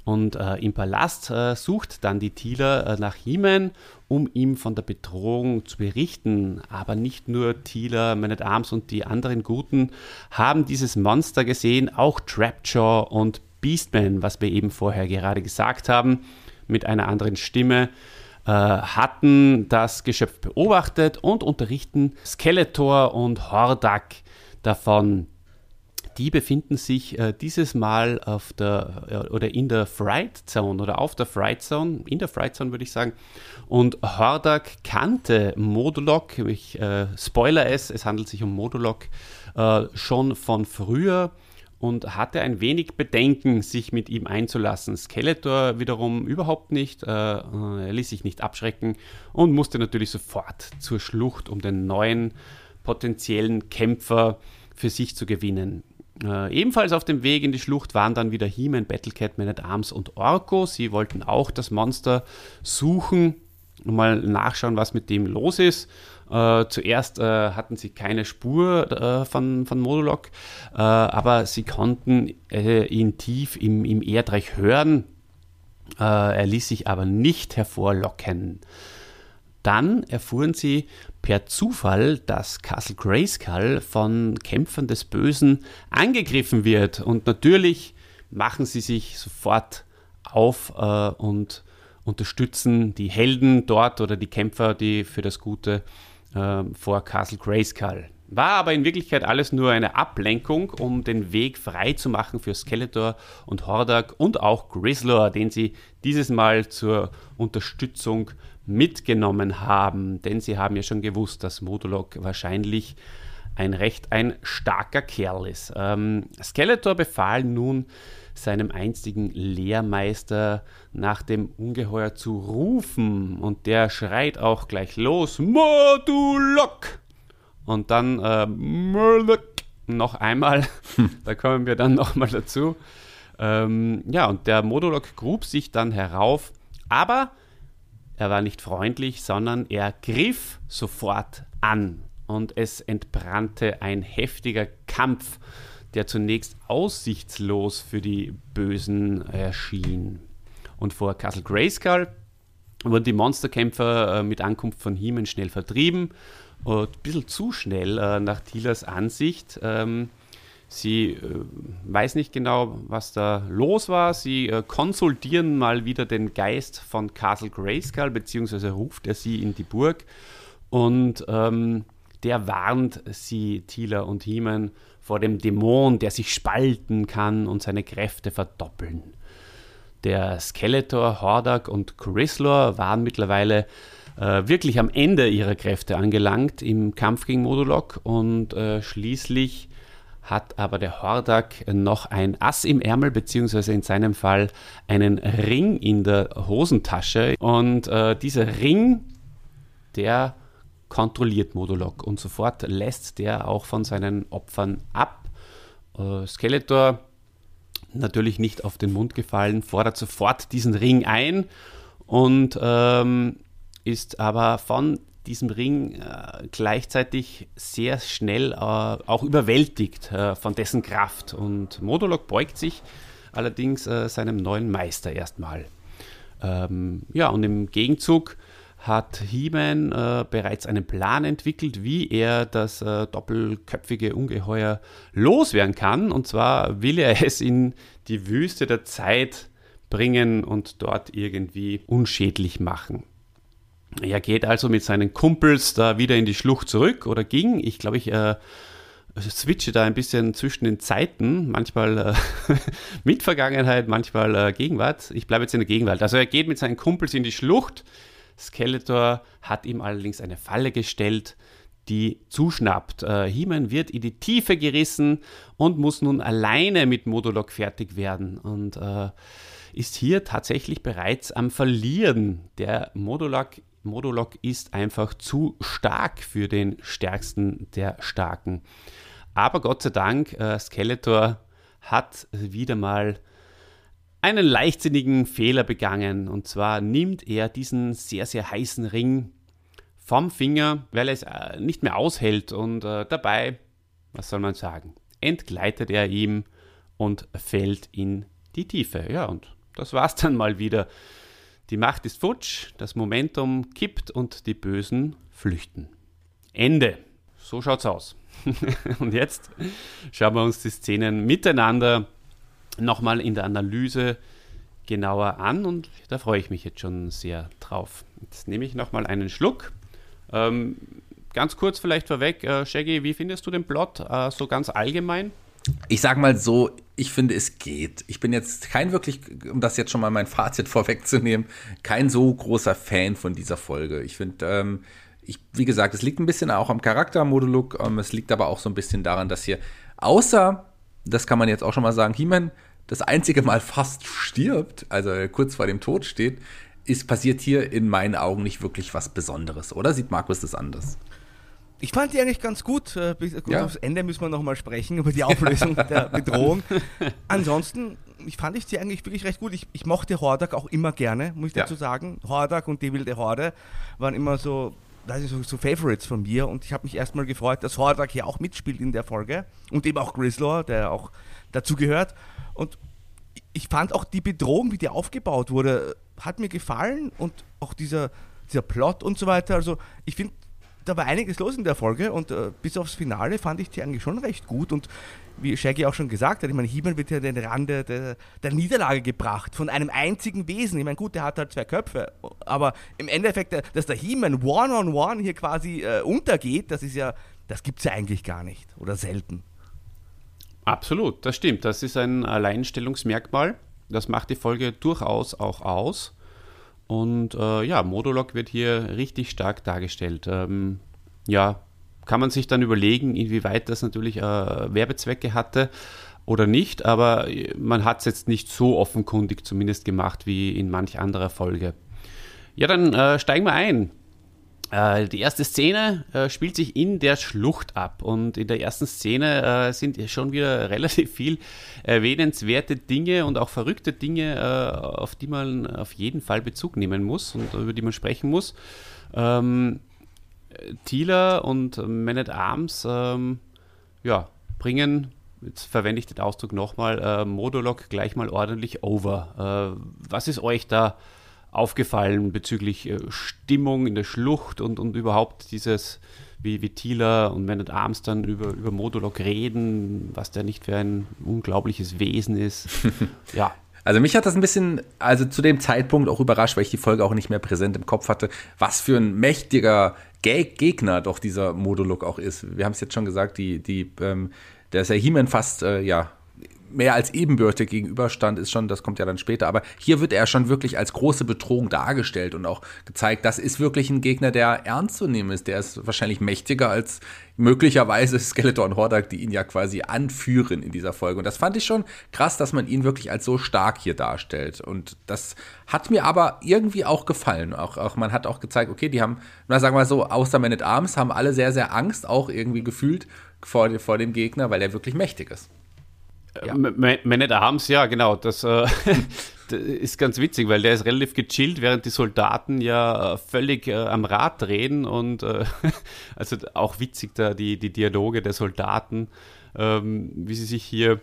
Und äh, im Palast äh, sucht dann die Thieler äh, nach Himen, um ihm von der Bedrohung zu berichten. Aber nicht nur Thieler, Man at Arms und die anderen Guten haben dieses Monster gesehen, auch Trapjaw und Beastman, was wir eben vorher gerade gesagt haben, mit einer anderen Stimme äh, hatten das Geschöpf beobachtet und unterrichten Skeletor und Hordak davon. Die befinden sich äh, dieses Mal auf der äh, oder in der Fright Zone oder auf der Fright Zone, in der Fright Zone würde ich sagen. Und Hordak kannte Modulok, ich äh, spoiler es, es handelt sich um Modulok, äh, schon von früher und hatte ein wenig Bedenken, sich mit ihm einzulassen. Skeletor wiederum überhaupt nicht, äh, er ließ sich nicht abschrecken und musste natürlich sofort zur Schlucht, um den neuen potenziellen Kämpfer für sich zu gewinnen. Äh, ebenfalls auf dem Weg in die Schlucht waren dann wieder He-Man, Battlecat, Man at Arms und Orko. Sie wollten auch das Monster suchen und mal nachschauen, was mit dem los ist. Äh, zuerst äh, hatten sie keine Spur äh, von, von Modulok, äh, aber sie konnten äh, ihn tief im, im Erdreich hören. er ließ sich aber nicht hervorlocken. Dann erfuhren sie per Zufall, dass Castle Grayskull von Kämpfern des Bösen angegriffen wird. Und natürlich machen sie sich sofort auf äh, und unterstützen die Helden dort oder die Kämpfer, die für das Gute äh, vor Castle Grayskull. War aber in Wirklichkeit alles nur eine Ablenkung, um den Weg frei zu machen für Skeletor und Hordak und auch Grizzlor, den sie dieses Mal zur Unterstützung mitgenommen haben, denn sie haben ja schon gewusst, dass Modulok wahrscheinlich ein recht ein starker Kerl ist. Ähm, Skeletor befahl nun seinem einstigen Lehrmeister nach dem Ungeheuer zu rufen und der schreit auch gleich los, Modulok! Und dann äh, Murloc noch einmal, da kommen wir dann nochmal dazu. Ähm, ja, und der Modulok grub sich dann herauf, aber er war nicht freundlich, sondern er griff sofort an und es entbrannte ein heftiger Kampf, der zunächst aussichtslos für die Bösen erschien. Und vor Castle Grayskull wurden die Monsterkämpfer äh, mit Ankunft von Heeman schnell vertrieben. Und ein bisschen zu schnell äh, nach Thielers Ansicht. Sie äh, weiß nicht genau, was da los war. Sie äh, konsultieren mal wieder den Geist von Castle Grayskull, beziehungsweise ruft er sie in die Burg. Und ähm, der warnt sie, Tila und Heeman, vor dem Dämon, der sich spalten kann und seine Kräfte verdoppeln. Der Skeletor, Hordak und Chryslor waren mittlerweile äh, wirklich am Ende ihrer Kräfte angelangt im Kampf gegen Modulok und äh, schließlich hat aber der Hordak noch ein Ass im Ärmel, beziehungsweise in seinem Fall einen Ring in der Hosentasche. Und äh, dieser Ring, der kontrolliert Modulok und sofort lässt der auch von seinen Opfern ab. Äh, Skeletor, natürlich nicht auf den Mund gefallen, fordert sofort diesen Ring ein und ähm, ist aber von diesem Ring äh, gleichzeitig sehr schnell äh, auch überwältigt äh, von dessen Kraft. Und Modulok beugt sich allerdings äh, seinem neuen Meister erstmal. Ähm, ja, und im Gegenzug hat He-Man äh, bereits einen Plan entwickelt, wie er das äh, doppelköpfige Ungeheuer loswerden kann. Und zwar will er es in die Wüste der Zeit bringen und dort irgendwie unschädlich machen. Er geht also mit seinen Kumpels da wieder in die Schlucht zurück oder ging. Ich glaube, ich, äh, switche da ein bisschen zwischen den Zeiten, manchmal äh, <laughs> mit Vergangenheit, manchmal äh, Gegenwart. Ich bleibe jetzt in der Gegenwart. Also er geht mit seinen Kumpels in die Schlucht. Skeletor hat ihm allerdings eine Falle gestellt, die zuschnappt. Äh, He-Man wird in die Tiefe gerissen und muss nun alleine mit Modulok fertig werden und äh, ist hier tatsächlich bereits am Verlieren. Der Modulok Modulok ist einfach zu stark für den stärksten der Starken. Aber Gott sei Dank, äh, Skeletor hat wieder mal einen leichtsinnigen Fehler begangen. Und zwar nimmt er diesen sehr, sehr heißen Ring vom Finger, weil er es äh, nicht mehr aushält. Und äh, dabei, was soll man sagen, entgleitet er ihm und fällt in die Tiefe. Ja, und das war's dann mal wieder. Die Macht ist futsch, das Momentum kippt und die Bösen flüchten. Ende. So schaut's aus. <laughs> und jetzt schauen wir uns die Szenen miteinander nochmal in der Analyse genauer an und da freue ich mich jetzt schon sehr drauf. Jetzt nehme ich nochmal einen Schluck. Ähm, ganz kurz vielleicht vorweg, äh, Shaggy, wie findest du den Plot äh, so ganz allgemein? Ich sage mal so, ich finde, es geht. Ich bin jetzt kein wirklich, um das jetzt schon mal mein Fazit <laughs> vorwegzunehmen, kein so großer Fan von dieser Folge. Ich finde, ähm, ich, wie gesagt, es liegt ein bisschen auch am Charaktermoduluk, ähm, es liegt aber auch so ein bisschen daran, dass hier, außer, das kann man jetzt auch schon mal sagen, He-Man das einzige Mal <laughs> fast stirbt, also kurz vor dem Tod steht, ist passiert hier in meinen Augen nicht wirklich was Besonderes, oder? Sieht Markus das anders? Ich fand die eigentlich ganz gut. Äh, bis ja. aufs Ende müssen wir nochmal sprechen über die Auflösung <laughs> der Bedrohung. Ansonsten, ich fand ich die eigentlich wirklich recht gut. Ich, ich mochte Hordak auch immer gerne, muss ich ja. dazu sagen. Hordak und die wilde Horde waren immer so das ist so, so Favorites von mir und ich habe mich erstmal gefreut, dass Hordak hier auch mitspielt in der Folge und eben auch Grislaw, der auch dazu gehört. Und ich fand auch die Bedrohung, wie die aufgebaut wurde, hat mir gefallen und auch dieser, dieser Plot und so weiter. Also ich finde, da war einiges los in der Folge und äh, bis aufs Finale fand ich die eigentlich schon recht gut und wie Shaggy auch schon gesagt hat, ich meine, He-Man wird ja den Rande der, der, Niederlage gebracht von einem einzigen Wesen. Ich meine, gut, der hat halt zwei Köpfe, aber im Endeffekt, äh, dass der He-Man one-on-one hier quasi äh, untergeht, das ist ja, das gibt es ja eigentlich gar nicht oder selten. Absolut, das stimmt. Das ist ein Alleinstellungsmerkmal. Das macht die Folge durchaus auch aus. Und äh, ja, Modulok wird hier richtig stark dargestellt. Ähm, ja, kann man sich dann überlegen, inwieweit das natürlich äh, Werbezwecke hatte oder nicht, aber man hat es jetzt nicht so offenkundig zumindest gemacht wie in manch anderer Folge. Ja, dann äh, steigen wir ein. Äh, die erste Szene äh, spielt sich in der Schlucht ab und in der ersten Szene äh, sind schon wieder <laughs> relativ viel erwähnenswerte Dinge und auch verrückte Dinge, auf die man auf jeden Fall Bezug nehmen muss und über die man sprechen muss. Ähm, Thieler und Man at Arms ähm, ja, bringen, jetzt verwende ich den Ausdruck nochmal, Modulok gleich mal ordentlich over. Was ist euch da aufgefallen bezüglich äh, Stimmung in der Schlucht und, und überhaupt dieses, wie, wie Thieler und at Arms dann über, über Modulok reden, was der nicht für ein unglaubliches Wesen ist. <laughs> ja. Also mich hat das ein bisschen, also zu dem Zeitpunkt auch überrascht, weil ich die Folge auch nicht mehr präsent im Kopf hatte, was für ein mächtiger Gegner doch dieser Modulok auch ist. Wir haben es jetzt schon gesagt, die, die, ähm, der ist ja He-Man fast, äh, ja, mehr als ebenbürtig gegenüberstand, ist schon, das kommt ja dann später, aber hier wird er schon wirklich als große Bedrohung dargestellt und auch gezeigt, das ist wirklich ein Gegner, der ernst zu nehmen ist. Der ist wahrscheinlich mächtiger als möglicherweise <laughs> Skeletor und Hordak, die ihn ja quasi anführen in dieser Folge. Und das fand ich schon krass, dass man ihn wirklich als so stark hier darstellt. Und das hat mir aber irgendwie auch gefallen. Auch, auch man hat auch gezeigt, okay, die haben, na sagen wir mal so, außer Man at Arms haben alle sehr, sehr Angst auch irgendwie gefühlt vor, vor dem Gegner, weil er wirklich mächtig ist. Ja. Man at Arms, ja, genau. Das, äh, <laughs> das, ist ganz witzig, weil der ist relativ gechillt, während die Soldaten ja äh, völlig äh, am Rad drehen und äh, <laughs> also auch witzig da die, die Dialoge der Soldaten, ähm, wie sie sich hier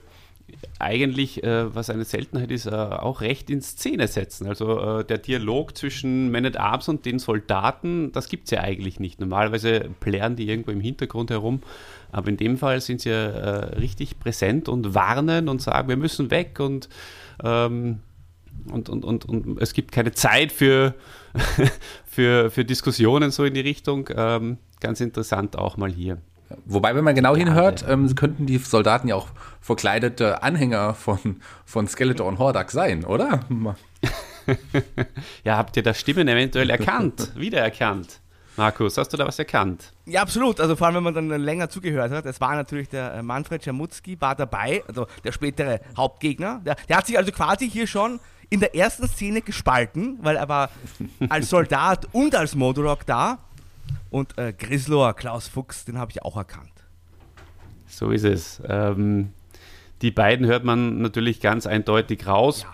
eigentlich, äh, was eine Seltenheit ist, äh, auch recht in Szene setzen. Also der Dialog zwischen Man at Arms und den Soldaten, das gibt es ja eigentlich nicht. Normalerweise plären die irgendwo im Hintergrund herum, aber in dem Fall sind sie ja äh, richtig präsent und warnen und sagen, wir müssen weg und, ähm, und, und, und, und es gibt keine Zeit für, <laughs> für, für Diskussionen so in die Richtung. Ähm, ganz interessant auch mal hier. Wobei, wenn man genau hinhört, ähm, könnten die Soldaten ja auch verkleidete Anhänger von, von Skeletor und Hordak sein, oder? <laughs> ja, habt ihr das Stimmen eventuell erkannt, <laughs> wiedererkannt? Markus, hast du da was erkannt? Ja, absolut. Also vor allem, wenn man dann länger zugehört hat. Es war natürlich der äh, Manfred Schamutzki, war dabei, also der spätere Hauptgegner. Der, der hat sich also quasi hier schon in der ersten Szene gespalten, weil er war als Soldat <laughs> und als Modurok da. Und äh, Grislor, Klaus Fuchs, den habe ich auch erkannt. So ist es. Ähm, die beiden hört man natürlich ganz eindeutig raus.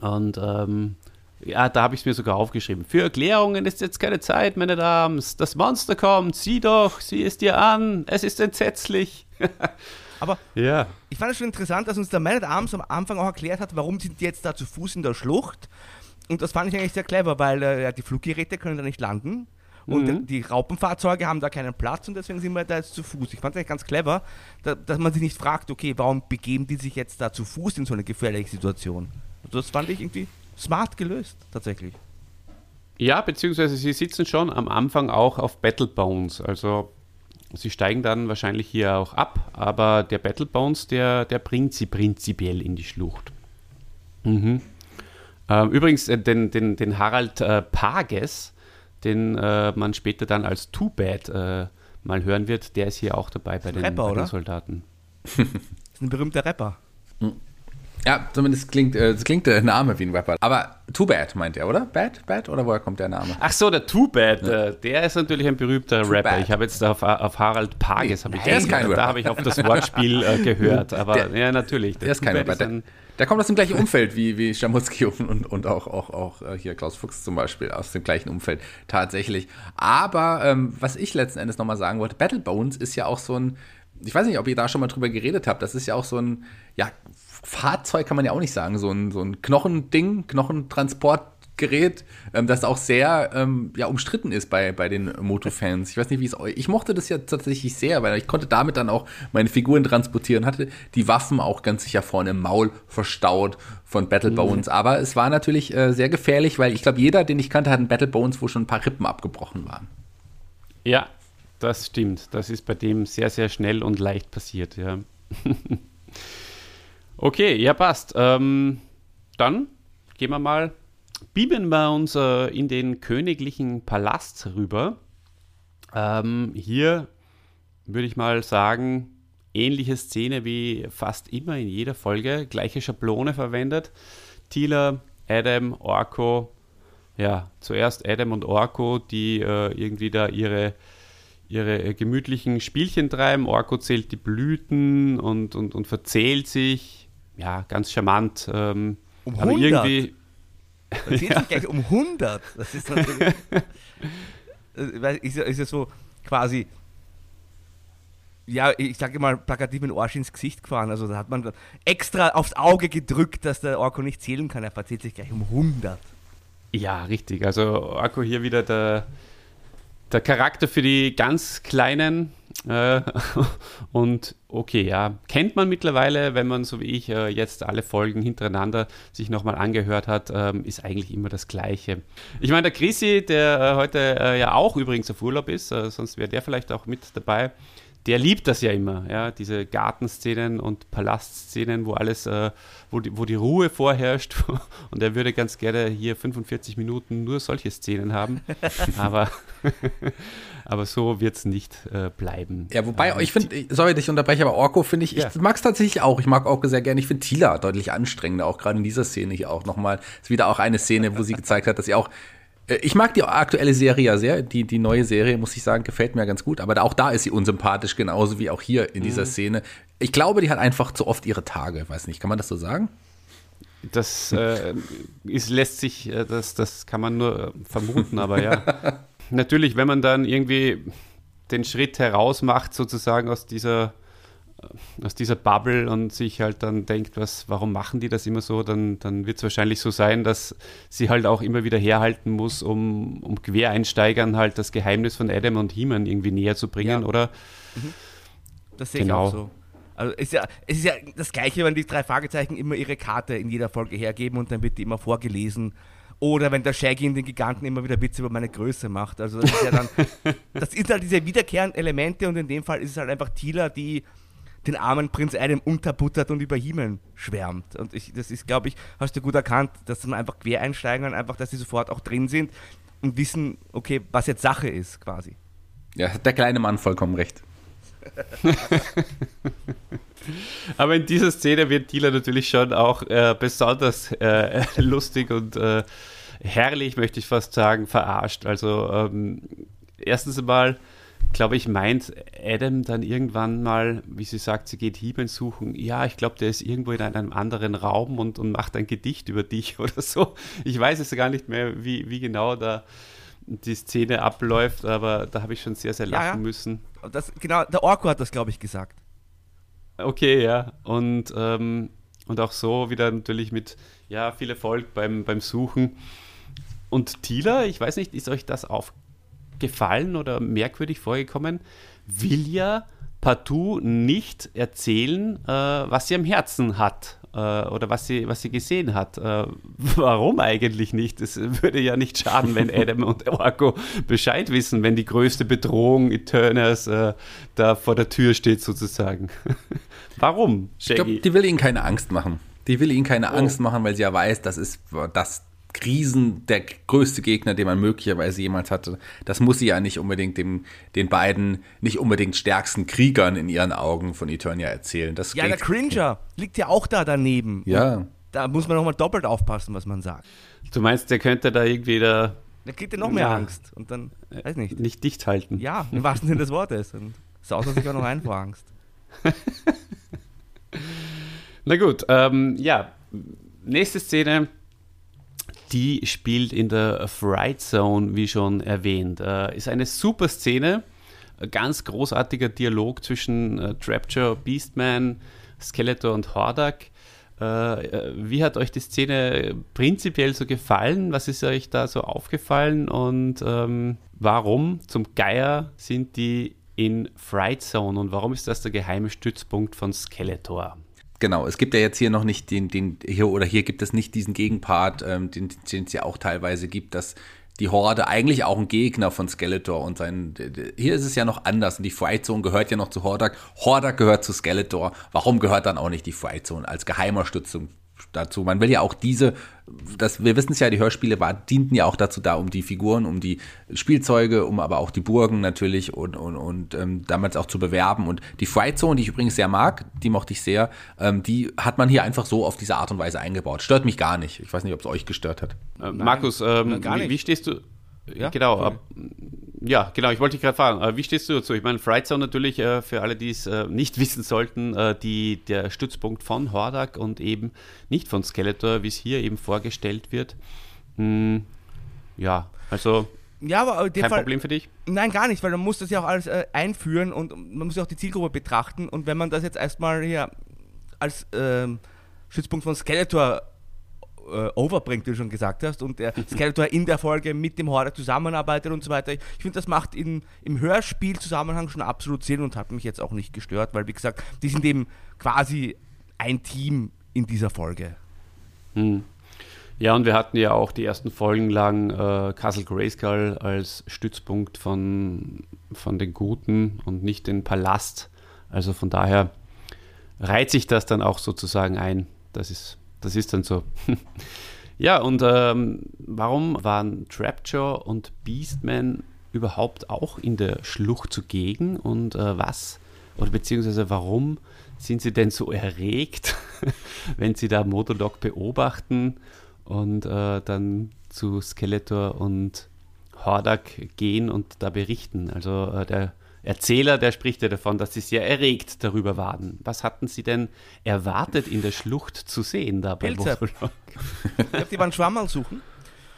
Ja. Und ähm, ja, da habe ich es mir sogar aufgeschrieben. Für Erklärungen ist jetzt keine Zeit, meine Damen. Das Monster kommt, sieh doch, sieh es dir an, es ist entsetzlich. <laughs> Aber ja. ich fand es schon interessant, dass uns der Man at Arms am Anfang auch erklärt hat, warum sind die jetzt da zu Fuß in der Schlucht. Und das fand ich eigentlich sehr clever, weil äh, die Fluggeräte können da nicht landen. Und mhm. die Raupenfahrzeuge haben da keinen Platz und deswegen sind wir da jetzt zu Fuß. Ich fand es eigentlich ganz clever, da, dass man sich nicht fragt, okay, warum begeben die sich jetzt da zu Fuß in so eine gefährliche Situation? Also das fand ich irgendwie smart gelöst, tatsächlich. Ja, beziehungsweise sie sitzen schon am Anfang auch auf Battle Bones. Also sie steigen dann wahrscheinlich hier auch ab, aber der Battle Bones, der, der bringt sie prinzipiell in die Schlucht. Mhm. Ähm, übrigens, äh, den, den, den Harald äh, Pages, den äh, man später dann als Too Bad äh, mal hören wird, der ist hier auch dabei bei den, Rapper, bei den Soldaten. das <laughs> ist ein berühmter Rapper. Ja, zumindest klingt, äh, klingt der Name wie ein Rapper. Aber Too Bad meint er, oder? Bad? Bad? Oder woher kommt der Name? Ach so, der Too Bad, ja. äh, der ist natürlich ein berühmter Too Rapper. Bad. Ich habe jetzt auf, auf Harald Pages, nee, der ist kein Rapper. da habe ich auf das Wortspiel äh, gehört. <laughs> Aber der, ja, natürlich. Der, der ist kein Rapper. Der, der, kommt aus dem gleichen Umfeld wie, wie Schamutzki und, und, und auch, auch, auch äh, hier Klaus Fuchs zum Beispiel, aus dem gleichen Umfeld tatsächlich. Aber ähm, was ich letzten Endes nochmal sagen wollte, Battle Bones ist ja auch so ein ich weiß nicht, ob ihr da schon mal drüber geredet habt. Das ist ja auch so ein, ja, Fahrzeug kann man ja auch nicht sagen, so ein, so ein Knochending, Knochentransportgerät, ähm, das auch sehr ähm, ja, umstritten ist bei, bei den Moto-Fans. Ich weiß nicht, wie es euch. Ich mochte das ja tatsächlich sehr, weil ich konnte damit dann auch meine Figuren transportieren, hatte die Waffen auch ganz sicher vorne im Maul verstaut von Battle Bones. Mhm. Aber es war natürlich äh, sehr gefährlich, weil ich glaube, jeder, den ich kannte, hat einen Battle Bones, wo schon ein paar Rippen abgebrochen waren. Ja, das stimmt. Das ist bei dem sehr, sehr schnell und leicht passiert, ja. <laughs> Okay, ja, passt. Ähm, dann gehen wir mal, beamen wir uns äh, in den königlichen Palast rüber. Ähm, hier würde ich mal sagen, ähnliche Szene wie fast immer in jeder Folge, gleiche Schablone verwendet. Tila, Adam, Orko, ja, zuerst Adam und Orko, die äh, irgendwie da ihre ihre äh, gemütlichen Spielchen treiben. Orko zählt die Blüten und, und, und verzählt sich ja, ganz charmant. Ähm, um 100? Aber irgendwie. <laughs> Das ja. gleich um 100. Das ist natürlich. <laughs> ist, ja, ist ja so quasi. Ja, ich sage mal, plakativ mit Arsch ins Gesicht gefahren. Also da hat man extra aufs Auge gedrückt, dass der Orko nicht zählen kann. Er verzählt sich gleich um 100. Ja, richtig. Also Orko hier wieder der, der Charakter für die ganz Kleinen äh, <laughs> und okay, ja, kennt man mittlerweile, wenn man so wie ich äh, jetzt alle Folgen hintereinander sich nochmal angehört hat, ähm, ist eigentlich immer das Gleiche. Ich meine, der Chrissy, der äh, heute äh, ja auch übrigens auf Urlaub ist, äh, sonst wäre der vielleicht auch mit dabei, der liebt das ja immer, ja, diese Gartenszenen und Palastszenen, wo alles, äh, wo, die, wo die Ruhe vorherrscht. <laughs> Und er würde ganz gerne hier 45 Minuten nur solche Szenen haben. <laughs> aber, aber so wird es nicht äh, bleiben. Ja, wobei, ähm, ich finde, sorry, ich unterbreche, aber Orko finde ich, ja. ich mag es tatsächlich auch. Ich mag Orko sehr gerne. Ich finde Tila deutlich anstrengender, auch gerade in dieser Szene hier auch nochmal. Ist wieder auch eine Szene, wo sie gezeigt hat, dass sie auch äh, ich mag die aktuelle Serie ja sehr. Die, die neue Serie, muss ich sagen, gefällt mir ganz gut. Aber auch da ist sie unsympathisch, genauso wie auch hier in dieser mhm. Szene. Ich glaube, die hat einfach zu oft ihre Tage. Weiß nicht, kann man das so sagen? Das äh, ist, lässt sich, äh, das, das kann man nur äh, vermuten, aber ja. <laughs> Natürlich, wenn man dann irgendwie den Schritt heraus macht, sozusagen aus dieser aus dieser Bubble und sich halt dann denkt, was, warum machen die das immer so, dann, dann wird es wahrscheinlich so sein, dass sie halt auch immer wieder herhalten muss, um, um Quereinsteigern halt das Geheimnis von Adam und He-Man irgendwie näher zu bringen, ja. oder? Mhm. Das sehe genau. ich auch so. Also ist ja, es ist ja das Gleiche, wenn die drei Fragezeichen immer ihre Karte in jeder Folge hergeben und dann wird die immer vorgelesen Oder wenn der Shaggy in den Giganten immer wieder Witze über meine Größe macht. Also das ist ja dann, <laughs> das sind halt diese wiederkehrenden Elemente und in dem Fall ist es halt einfach Tila, die den armen Prinz Adam unterbuttert und über Himeln schwärmt. Und ich, das ist, glaube ich, hast du gut erkannt, dass man einfach quer einsteigen und einfach, dass sie sofort auch drin sind und wissen, okay, was jetzt Sache ist, quasi. Ja, hat der kleine Mann vollkommen recht. <laughs> <laughs> Aber in dieser Szene wird Tila natürlich schon auch äh, besonders äh, <laughs> lustig und äh, herrlich, möchte ich fast sagen, verarscht. Also ähm, erstens einmal, glaube ich, meint Adam dann irgendwann mal, wie sie sagt, sie geht Hieben suchen. Ja, ich glaube, der ist irgendwo in einem anderen Raum und, und macht ein Gedicht über dich <laughs> oder so. Ich weiß es gar nicht mehr, wie, wie genau da die Szene abläuft, aber da habe ich schon sehr, sehr lachen ja, ja. müssen. Das, genau, der Orko hat das, glaube ich, gesagt. Okay, ja. Und, ähm, und auch so wieder natürlich mit ja, viel Erfolg beim, beim Suchen. Und Tila, ich weiß nicht, ist euch das aufgefallen oder merkwürdig vorgekommen? Will ja partout nicht erzählen, äh, was sie am Herzen hat oder was sie, was sie gesehen hat. Äh, warum eigentlich nicht? Es würde ja nicht schaden, wenn <laughs> Adam und Orko Bescheid wissen, wenn die größte Bedrohung Eternals äh, da vor der Tür steht, sozusagen. <laughs> warum? Shaggy? Ich glaube, die will ihnen keine Angst machen. Die will ihnen keine oh. Angst machen, weil sie ja weiß, das ist das Riesen, der größte Gegner, den man möglicherweise jemals hatte. Das muss sie ja nicht unbedingt dem, den beiden nicht unbedingt stärksten Kriegern in ihren Augen von Eternia erzählen. Das ja, der Cringer liegt ja auch da daneben. Ja. Und da muss man nochmal doppelt aufpassen, was man sagt. Du meinst, der könnte da irgendwie da. Der kriegt ja noch mehr ja. Angst und dann, weiß nicht. Nicht dicht halten. Ja, im wahrsten Sinne des Wortes. Und saut er sich auch noch ein vor Angst. <laughs> Na gut, ähm, ja. Nächste Szene die spielt in der Fright Zone, wie schon erwähnt. Äh, ist eine super Szene, ganz großartiger Dialog zwischen äh, Trapture, Beastman, Skeletor und Hordak. Äh, äh, wie hat euch die Szene prinzipiell so gefallen? Was ist euch da so aufgefallen und ähm, warum zum Geier sind die in Fright Zone und warum ist das der geheime Stützpunkt von Skeletor? Genau, es gibt ja jetzt hier noch nicht den, den hier oder hier gibt es nicht diesen Gegenpart, ähm, den, den es ja auch teilweise gibt, dass die Horde eigentlich auch ein Gegner von Skeletor und sein. Hier ist es ja noch anders und die Fright Zone gehört ja noch zu Hordak. Hordak gehört zu Skeletor. Warum gehört dann auch nicht die Fright Zone als geheimer Stützung dazu. Man will ja auch diese, das, wir wissen es ja, die Hörspiele war, dienten ja auch dazu da, um die Figuren, um die Spielzeuge, um aber auch die Burgen natürlich und, und, und ähm, damals auch zu bewerben. Und die Fright Zone, die ich übrigens sehr mag, die mochte ich sehr, ähm, die hat man hier einfach so auf diese Art und Weise eingebaut. Stört mich gar nicht. Ich weiß nicht, ob es euch gestört hat. Äh, Markus, ähm, wie, wie, stehst du? Ja, genau. Ab, ja, genau, ich wollte dich gerade fragen, äh, wie stehst du dazu? Ich meine, Frightzone natürlich, äh, für alle, die es äh, nicht <laughs> wissen sollten, die, der Stützpunkt von Hordak und eben nicht von Skeletor, wie es hier eben vorgestellt wird. Hm, ja, also ja, aber kein Fall, Problem für dich? Nein, gar nicht, weil man muss das ja auch alles äh, einführen und man muss ja auch die Zielgruppe betrachten und wenn man das jetzt erstmal hier als äh, Stützpunkt von Skeletor äh, overbringt, wie du schon gesagt hast, und der <laughs> Skeletor in der Folge mit dem Horde zusammenarbeitet und so weiter. Ich finde, das macht in, im Hörspielzusammenhang schon absolut Sinn und hat mich jetzt auch nicht gestört, weil, wie gesagt, die sind eben quasi ein Team in dieser Folge. Hm. Ja, und wir hatten ja auch die ersten Folgen lang äh, Castle Grayskull als Stützpunkt von, von den Guten und nicht den Palast. Also von daher reiht sich das dann auch sozusagen ein. Das ist das ist dann so. <laughs> ja, und ähm, warum waren Trapjaw und Beastman überhaupt auch in der Schlucht zugegen und äh, was oder beziehungsweise warum sind sie denn so erregt, <laughs> wenn sie da Modulok beobachten und äh, dann zu Skeletor und Hordak gehen und da berichten? Also äh, der Erzähler, der spricht ja davon, dass sie sehr erregt darüber waren. Was hatten sie denn erwartet, in der Schlucht zu sehen da bei Pilze. Ich glaube, die waren Schwammerl suchen.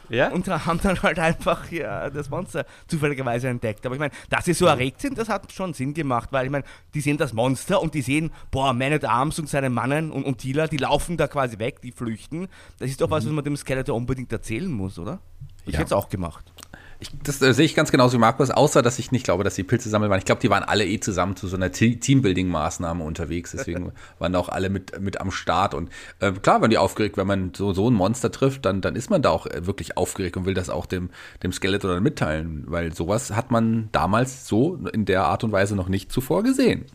Ja? Und haben dann halt einfach ja, das Monster zufälligerweise entdeckt. Aber ich meine, dass sie so erregt sind, das hat schon Sinn gemacht, weil ich meine, die sehen das Monster und die sehen, boah, Man at Arms und seine Mannen und, und Tila, die laufen da quasi weg, die flüchten. Das ist doch was, mhm. was man dem Skeletor unbedingt erzählen muss, oder? Ich ja. hätte es auch gemacht. Ich, das äh, sehe ich ganz genauso wie Markus, außer dass ich nicht glaube, dass die Pilze sammeln waren. Ich glaube, die waren alle eh zusammen zu so einer Te Teambuilding-Maßnahme unterwegs. <laughs> Deswegen waren da auch alle mit, mit am Start. Und äh, klar waren die aufgeregt, wenn man so, so ein Monster trifft, dann, dann ist man da auch äh, wirklich aufgeregt und will das auch dem, dem Skeletor dann mitteilen. Weil sowas hat man damals so in der Art und Weise noch nicht zuvor gesehen.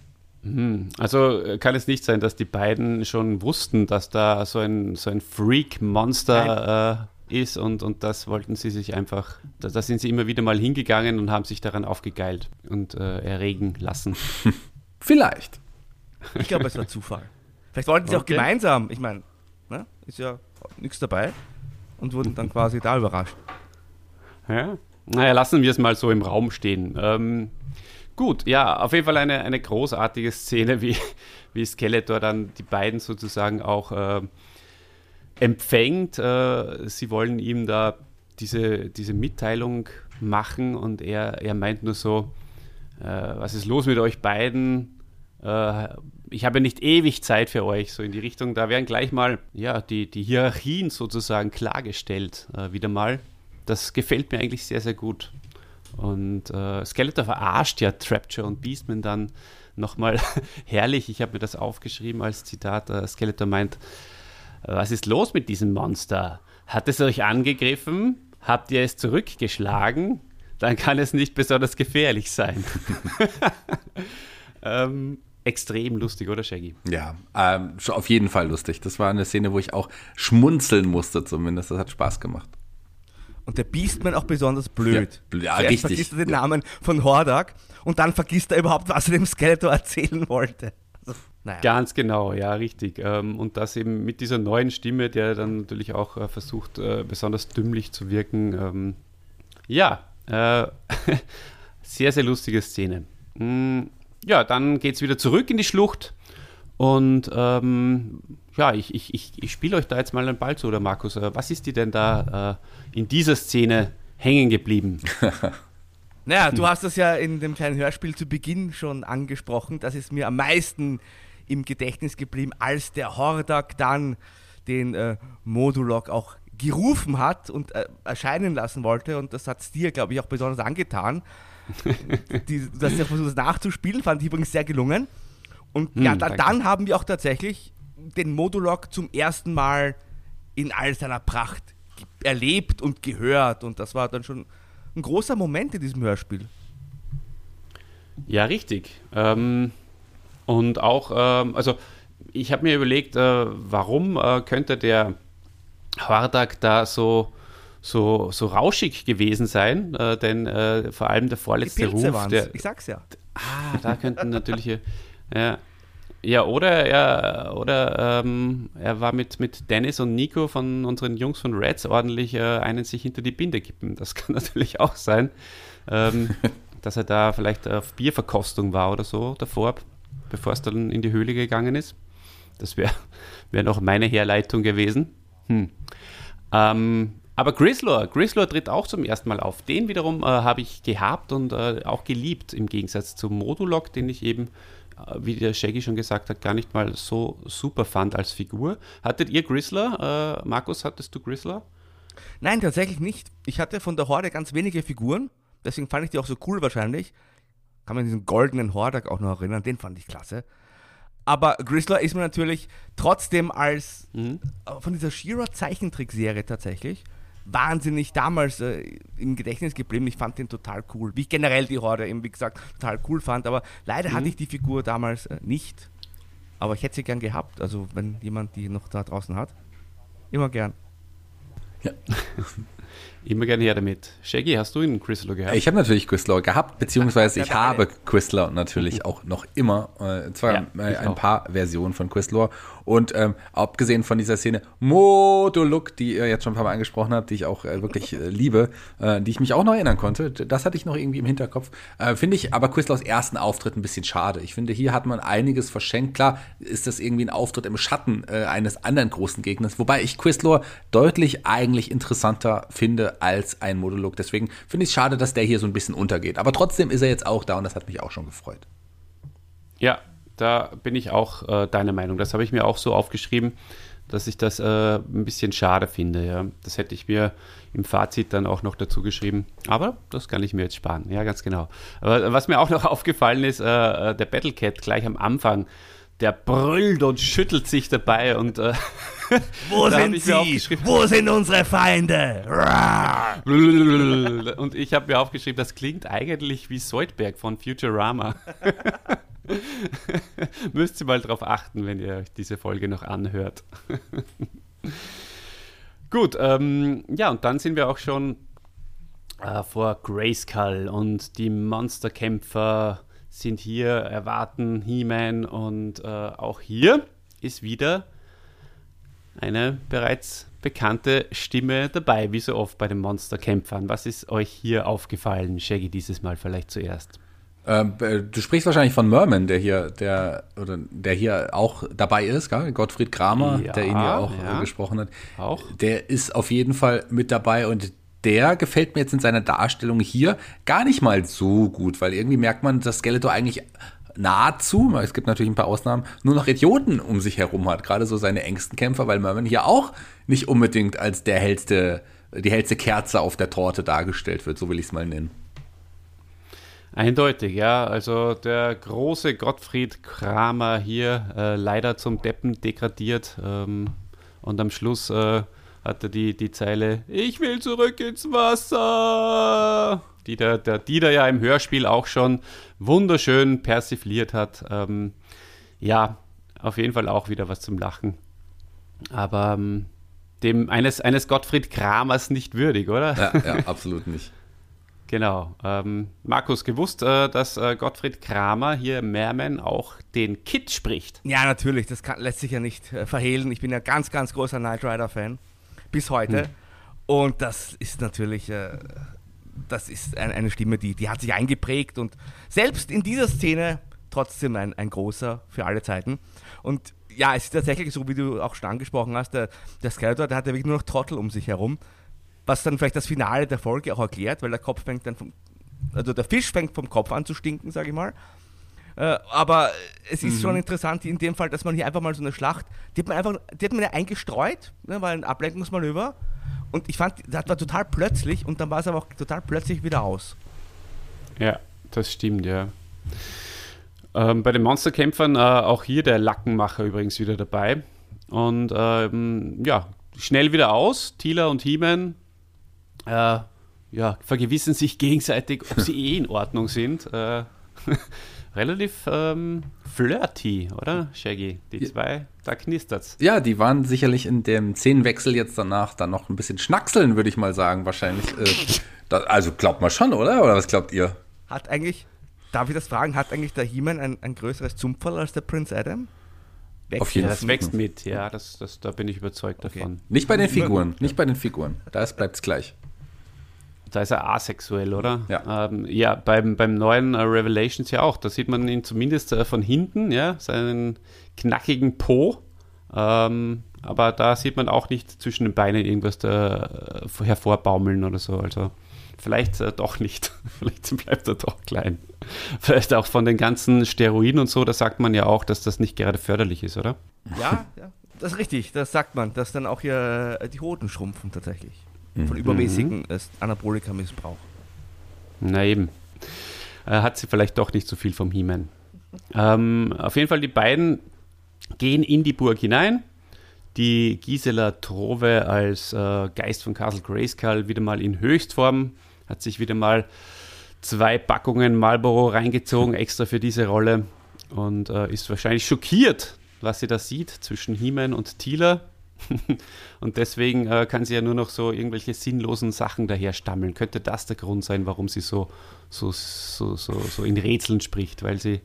Hm, also äh, kann es nicht sein, dass die beiden schon wussten, dass da so ein, so ein Freak-Monster äh, ist und, und das wollten sie sich einfach, da, da, sind sie immer wieder mal hingegangen und haben sich daran aufgegeilt und äh, erregen lassen. <laughs> Vielleicht. Ich glaube, es war Zufall. Vielleicht wollten sie okay. auch gemeinsam, ich meine, ne, ist ja nichts dabei und wurden dann quasi da überrascht. Ja, naja, lassen wir es mal so im Raum stehen. Ähm, Gut, ja, auf jeden Fall eine, eine großartige Szene, wie, wie Skeletor dann die beiden sozusagen auch äh, empfängt. Äh, sie wollen ihm da diese, diese Mitteilung machen und er, er meint nur so, äh, was ist los mit euch beiden? Äh, ich habe nicht ewig Zeit für euch, so in die Richtung. Da werden gleich mal ja, die, die Hierarchien sozusagen klargestellt, äh, wieder mal. Das gefällt mir eigentlich sehr, sehr gut. Und äh, Skeletor verarscht ja Trapture und Beastman dann nochmal <laughs> herrlich. Ich habe mir das aufgeschrieben als Zitat. Äh, Skeletor meint, was ist los mit diesem Monster? Hat es euch angegriffen? Habt ihr es zurückgeschlagen? Dann kann es nicht besonders gefährlich sein. <laughs> ähm, extrem lustig, oder Shaggy? Ja, ähm, auf jeden Fall lustig. Das war eine Szene, wo ich auch schmunzeln musste zumindest. Das hat Spaß gemacht. Und der Beastman auch besonders blöd. Ja, ja richtig. vergisst er den Namen von Hordak und dann vergisst er überhaupt, was er dem Skeletor erzählen wollte. Naja. Ganz genau, ja, richtig. Ähm, und das eben mit dieser neuen Stimme, der dann natürlich auch äh, versucht, äh, besonders dümmlich zu wirken. Ähm, ja, äh, <laughs> sehr, sehr lustige Szene. Mm, ja, dann geht es wieder zurück in die Schlucht und ähm, ja, ich, ich, ich, ich spiele euch da jetzt mal einen Ball zu, oder Markus? Was ist dir denn da äh, in dieser Szene hängen geblieben? <laughs> naja, du hast das ja in dem kleinen Hörspiel zu Beginn schon angesprochen. Das ist mir am meisten im Gedächtnis geblieben, als der Hordak dann den äh, Modulok auch gerufen hat und äh, erscheinen lassen wollte. Und das hat es dir, glaube ich, auch besonders angetan. <laughs> Die, dass er versucht, das nachzuspielen, fand ich übrigens sehr gelungen. Und hm, ja, da, dann haben wir auch tatsächlich den Modulok zum ersten Mal in all seiner Pracht erlebt und gehört. Und das war dann schon ein großer Moment in diesem Hörspiel. Ja, richtig. Ähm, und auch, ähm, also ich habe mir überlegt, äh, warum äh, könnte der Hordak da so, so, so rauschig gewesen sein? Äh, denn äh, vor allem der vorletzte Ruf. Der, ich sag's ja. Ah, da könnten natürliche. <laughs> Ja, ja, oder er, oder, ähm, er war mit, mit Dennis und Nico von unseren Jungs von Reds ordentlich äh, einen sich hinter die Binde kippen. Das <laughs> kann natürlich auch sein, ähm, <laughs> dass er da vielleicht auf Bierverkostung war oder so davor, bevor es dann in die Höhle gegangen ist. Das wäre <laughs> wär noch meine Herleitung gewesen. Hm. Ähm, aber Grislor, Grislor tritt auch zum ersten Mal auf. Den wiederum äh, habe ich gehabt und äh, auch geliebt, im Gegensatz zum Modulok, den ich eben äh, wie der Shaggy schon gesagt hat, gar nicht mal so super fand als Figur. Hattet ihr Grizzler? Äh, Markus, hattest du Grizzler? Nein, tatsächlich nicht. Ich hatte von der Horde ganz wenige Figuren, deswegen fand ich die auch so cool wahrscheinlich. Kann man diesen goldenen Hordak auch noch erinnern, den fand ich klasse. Aber Grizzler ist mir natürlich trotzdem als mhm. Äh, von dieser Shira Zeichentrickserie tatsächlich wahnsinnig damals äh, im Gedächtnis geblieben. Ich fand den total cool. Wie ich generell die Horde eben, wie gesagt, total cool fand. Aber leider mhm. hatte ich die Figur damals äh, nicht. Aber ich hätte sie gern gehabt. Also, wenn jemand die noch da draußen hat, immer gern. Ja. <laughs> Immer gerne her damit. Shaggy, hast du einen Chrysler gehabt? Ich habe natürlich Chrysler gehabt, beziehungsweise <laughs> ich habe Chrysler natürlich auch noch immer. Äh, zwar ja, äh, ein auch. paar Versionen von Chrysler. Und ähm, abgesehen von dieser Szene Moduluk, die ihr jetzt schon ein paar Mal angesprochen habt, die ich auch äh, wirklich äh, liebe, äh, die ich mich auch noch erinnern konnte, das hatte ich noch irgendwie im Hinterkopf. Äh, finde ich aber Chryslers ersten Auftritt ein bisschen schade. Ich finde, hier hat man einiges verschenkt. Klar ist das irgendwie ein Auftritt im Schatten eines anderen großen Gegners, wobei ich Chrysler deutlich eigentlich interessanter finde als ein Moduluk. Deswegen finde ich es schade, dass der hier so ein bisschen untergeht. Aber trotzdem ist er jetzt auch da und das hat mich auch schon gefreut. Ja, da bin ich auch äh, deiner Meinung. Das habe ich mir auch so aufgeschrieben, dass ich das äh, ein bisschen schade finde. Ja. Das hätte ich mir im Fazit dann auch noch dazu geschrieben. Aber das kann ich mir jetzt sparen. Ja, ganz genau. Aber was mir auch noch <laughs> aufgefallen ist, äh, äh der Battlecat gleich am Anfang, der brüllt und schüttelt sich dabei und äh, <laughs> Wo sind sie? Wo sind unsere Feinde? <laughs> und ich habe mir aufgeschrieben, das klingt eigentlich wie Soldberg von Futurama. <laughs> Müsst ihr mal drauf achten, wenn ihr euch diese Folge noch anhört. Gut, ähm, ja, und dann sind wir auch schon äh, vor Grayskull und die Monsterkämpfer sind hier, erwarten He-Man und äh, auch hier ist wieder eine bereits bekannte Stimme dabei, wie so oft bei den Monsterkämpfern. Was ist euch hier aufgefallen, Shaggy, dieses Mal vielleicht zuerst? Ähm, äh, du sprichst wahrscheinlich von Merman, der hier, der, oder der hier auch dabei ist, gell? Gottfried Kramer, ja, der ihn ja auch ja. gesprochen hat. Auch. Der ist auf jeden Fall mit dabei und der gefällt mir jetzt in seiner Darstellung hier gar nicht mal so gut, weil irgendwie merkt man, dass Skeletor eigentlich nahezu, es gibt natürlich ein paar Ausnahmen, nur noch Idioten um sich herum hat. Gerade so seine engsten Kämpfer, weil Merman hier auch nicht unbedingt als der hellste, die hellste Kerze auf der Torte dargestellt wird, so will ich es mal nennen. Eindeutig, ja. Also der große Gottfried Kramer hier äh, leider zum Deppen degradiert ähm, und am Schluss äh, hatte die, die Zeile, ich will zurück ins Wasser, die der, der, die der ja im Hörspiel auch schon wunderschön persifliert hat. Ähm, ja, auf jeden Fall auch wieder was zum Lachen. Aber ähm, dem eines, eines Gottfried Kramers nicht würdig, oder? Ja, ja absolut nicht. <laughs> Genau. Ähm, Markus, gewusst, äh, dass äh, Gottfried Kramer hier Merman auch den Kid spricht? Ja, natürlich. Das kann, lässt sich ja nicht äh, verhehlen. Ich bin ja ganz, ganz großer Knight Rider-Fan bis heute. Hm. Und das ist natürlich, äh, das ist ein, eine Stimme, die, die hat sich eingeprägt und selbst in dieser Szene trotzdem ein, ein großer für alle Zeiten. Und ja, es ist tatsächlich so, wie du auch schon angesprochen hast, der, der Skeletor, der hat ja wirklich nur noch Trottel um sich herum, was dann vielleicht das Finale der Folge auch erklärt, weil der Kopf fängt dann vom, also der Fisch fängt vom Kopf an zu stinken, sage ich mal. Äh, aber es ist mhm. schon interessant in dem Fall, dass man hier einfach mal so eine Schlacht, die hat man einfach, die hat man ja eingestreut, ne, war ein Ablenkungsmanöver. Und ich fand, das war total plötzlich und dann war es aber auch total plötzlich wieder aus. Ja, das stimmt, ja. Ähm, bei den Monsterkämpfern äh, auch hier der Lackenmacher übrigens wieder dabei. Und ähm, ja, schnell wieder aus. Tila und He-Man äh, ja, vergewissen sich gegenseitig, ob sie <laughs> eh in Ordnung sind. Äh, <laughs> relativ ähm, flirty, oder, Shaggy? Die zwei, da knistert's. Ja, die waren sicherlich in dem Szenenwechsel jetzt danach dann noch ein bisschen schnackseln, würde ich mal sagen, wahrscheinlich. Äh, da, also glaubt man schon, oder? Oder was glaubt ihr? Hat eigentlich, darf ich das fragen, hat eigentlich der He-Man ein, ein größeres Zumpferl als der Prince Adam? Wächst Auf jeden Fall. Das wächst mit, ja, das, das, da bin ich überzeugt okay. davon. Nicht bei den Figuren, nicht bei den Figuren. Da bleibt es gleich. Da ist er asexuell, oder? Ja. Ähm, ja, beim, beim neuen äh, Revelations ja auch. Da sieht man ihn zumindest äh, von hinten, ja, seinen knackigen Po. Ähm, aber da sieht man auch nicht zwischen den Beinen irgendwas da äh, hervorbaumeln oder so. Also vielleicht äh, doch nicht. <laughs> vielleicht bleibt er doch klein. Vielleicht auch von den ganzen Steroiden und so, da sagt man ja auch, dass das nicht gerade förderlich ist, oder? Ja, ja. Das ist richtig, das sagt man, dass dann auch hier äh, die Hoden schrumpfen tatsächlich von mhm. übermäßigem mhm. Anabolika-Missbrauch. Na eben. Äh, hat sie vielleicht doch nicht so viel vom He-Man. Ähm, auf jeden Fall, die beiden gehen in die Burg hinein. Die Gisela Trove als äh, Geist von Castle Grayskull wieder mal in Höchstform, hat sich wieder mal zwei Packungen Marlboro reingezogen, extra für diese Rolle und äh, ist wahrscheinlich schockiert, was sie da sieht zwischen He-Man und Tila. <laughs> und deswegen äh, kann sie ja nur noch so irgendwelche sinnlosen Sachen daher stammeln. Könnte das der Grund sein, warum sie so, so, so, so, so in Rätseln spricht, weil sie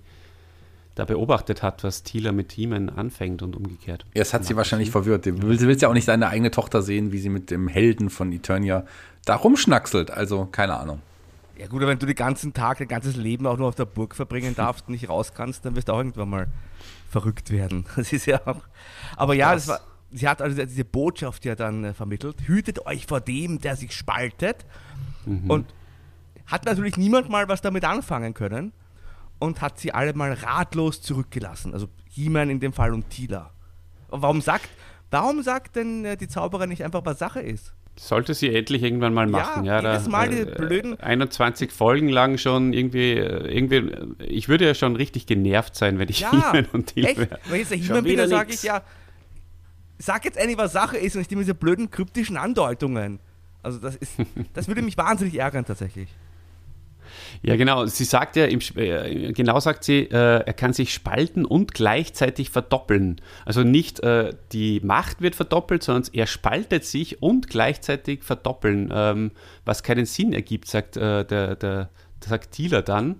da beobachtet hat, was Thieler mit Themen anfängt und umgekehrt. Ja, das hat sie wahrscheinlich verwirrt. Du willst, willst ja auch nicht seine eigene Tochter sehen, wie sie mit dem Helden von Eternia da rumschnackselt. Also, keine Ahnung. Ja gut, aber wenn du den ganzen Tag, dein ganzes Leben auch nur auf der Burg verbringen darfst und nicht raus kannst, dann wirst du auch irgendwann mal verrückt werden. <laughs> Das ist ja auch. Aber ja, das, das war sie hat also diese Botschaft ja dann äh, vermittelt, hütet euch vor dem, der sich spaltet. Mhm. Und hat natürlich niemand mal was damit anfangen können und hat sie alle mal ratlos zurückgelassen. Also He-Man in dem Fall und Tila. Und warum sagt, Warum sagt denn äh, die Zauberer nicht einfach, was Sache ist? Sollte sie endlich irgendwann mal machen. Ja, jedes da, Mal äh, diese blöden- 21 Folgen lang schon irgendwie, äh, irgendwie, ich würde ja schon richtig genervt sein, wenn ich Ja, He-Man und echt. wäre. Wenn ich jetzt Schon He-Man bin, wieder dann sage ich ja, sag jetzt endlich, was Sache ist und nicht immer diese blöden kryptischen Andeutungen. Also das ist, <laughs> das würde mich wahnsinnig ärgern tatsächlich. Ja, genau. Sie sagt ja, im, äh, genau sagt sie, äh, er kann sich spalten und gleichzeitig verdoppeln. Also nicht äh, die Macht wird verdoppelt, sondern er spaltet sich und gleichzeitig verdoppeln, ähm, was keinen Sinn ergibt, sagt äh, der, der, sagt Thieler dann.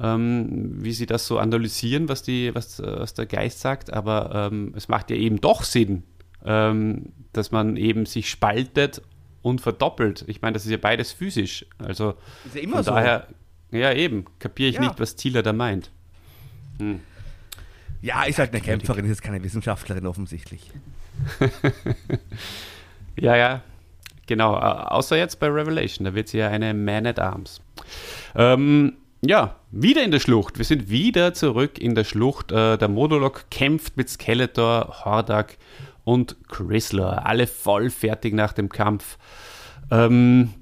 Ähm, wie sie das so analysieren, was, die, was, äh, was der Geist sagt, aber ähm, es macht ja eben doch Sinn, ähm, dass man eben sich spaltet und verdoppelt. Ich meine, das ist ja beides physisch. Also Ist ja immer von so. daher, ja eben, kapiere ich Ja. nicht, was Thieler da meint. Ja, ist halt eine Kämpferin, ist jetzt keine Wissenschaftlerin offensichtlich. <laughs> Ja, ja, genau. Au- Außer jetzt bei Revelation, da wird sie ja eine Man at Arms. Ähm, ja, wieder in der Schlucht. Wir sind wieder zurück in der Schlucht. Äh, der Monolog kämpft mit Skeletor, Hordak und Chrysler. Alle voll fertig nach dem Kampf. Ähm,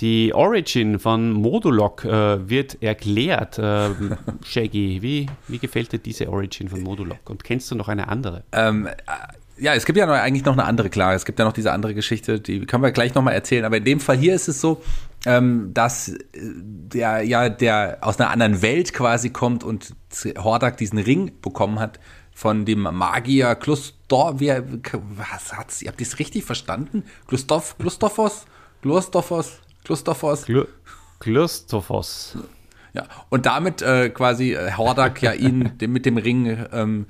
die Origin von Modulok äh, wird erklärt. Ähm, <laughs> Shaggy, wie, wie gefällt dir diese Origin von Modulok? Und kennst du noch eine andere? Ähm, äh, ja, es gibt ja noch, eigentlich noch eine andere, klar. Es gibt ja noch diese andere Geschichte, die können wir gleich nochmal erzählen. Aber in dem Fall hier ist es so, ähm, dass äh, der ja der aus einer anderen Welt quasi kommt und Hordak diesen Ring bekommen hat von dem Magier Klustor. Wie, was hat's? Ihr habt das richtig verstanden? Klustoff, Klustophos? Klustophos? Klustophos? Glu Klustophos. Ja, und damit äh, quasi äh, Hordak ja ihn <laughs> dem- mit dem Ring ähm,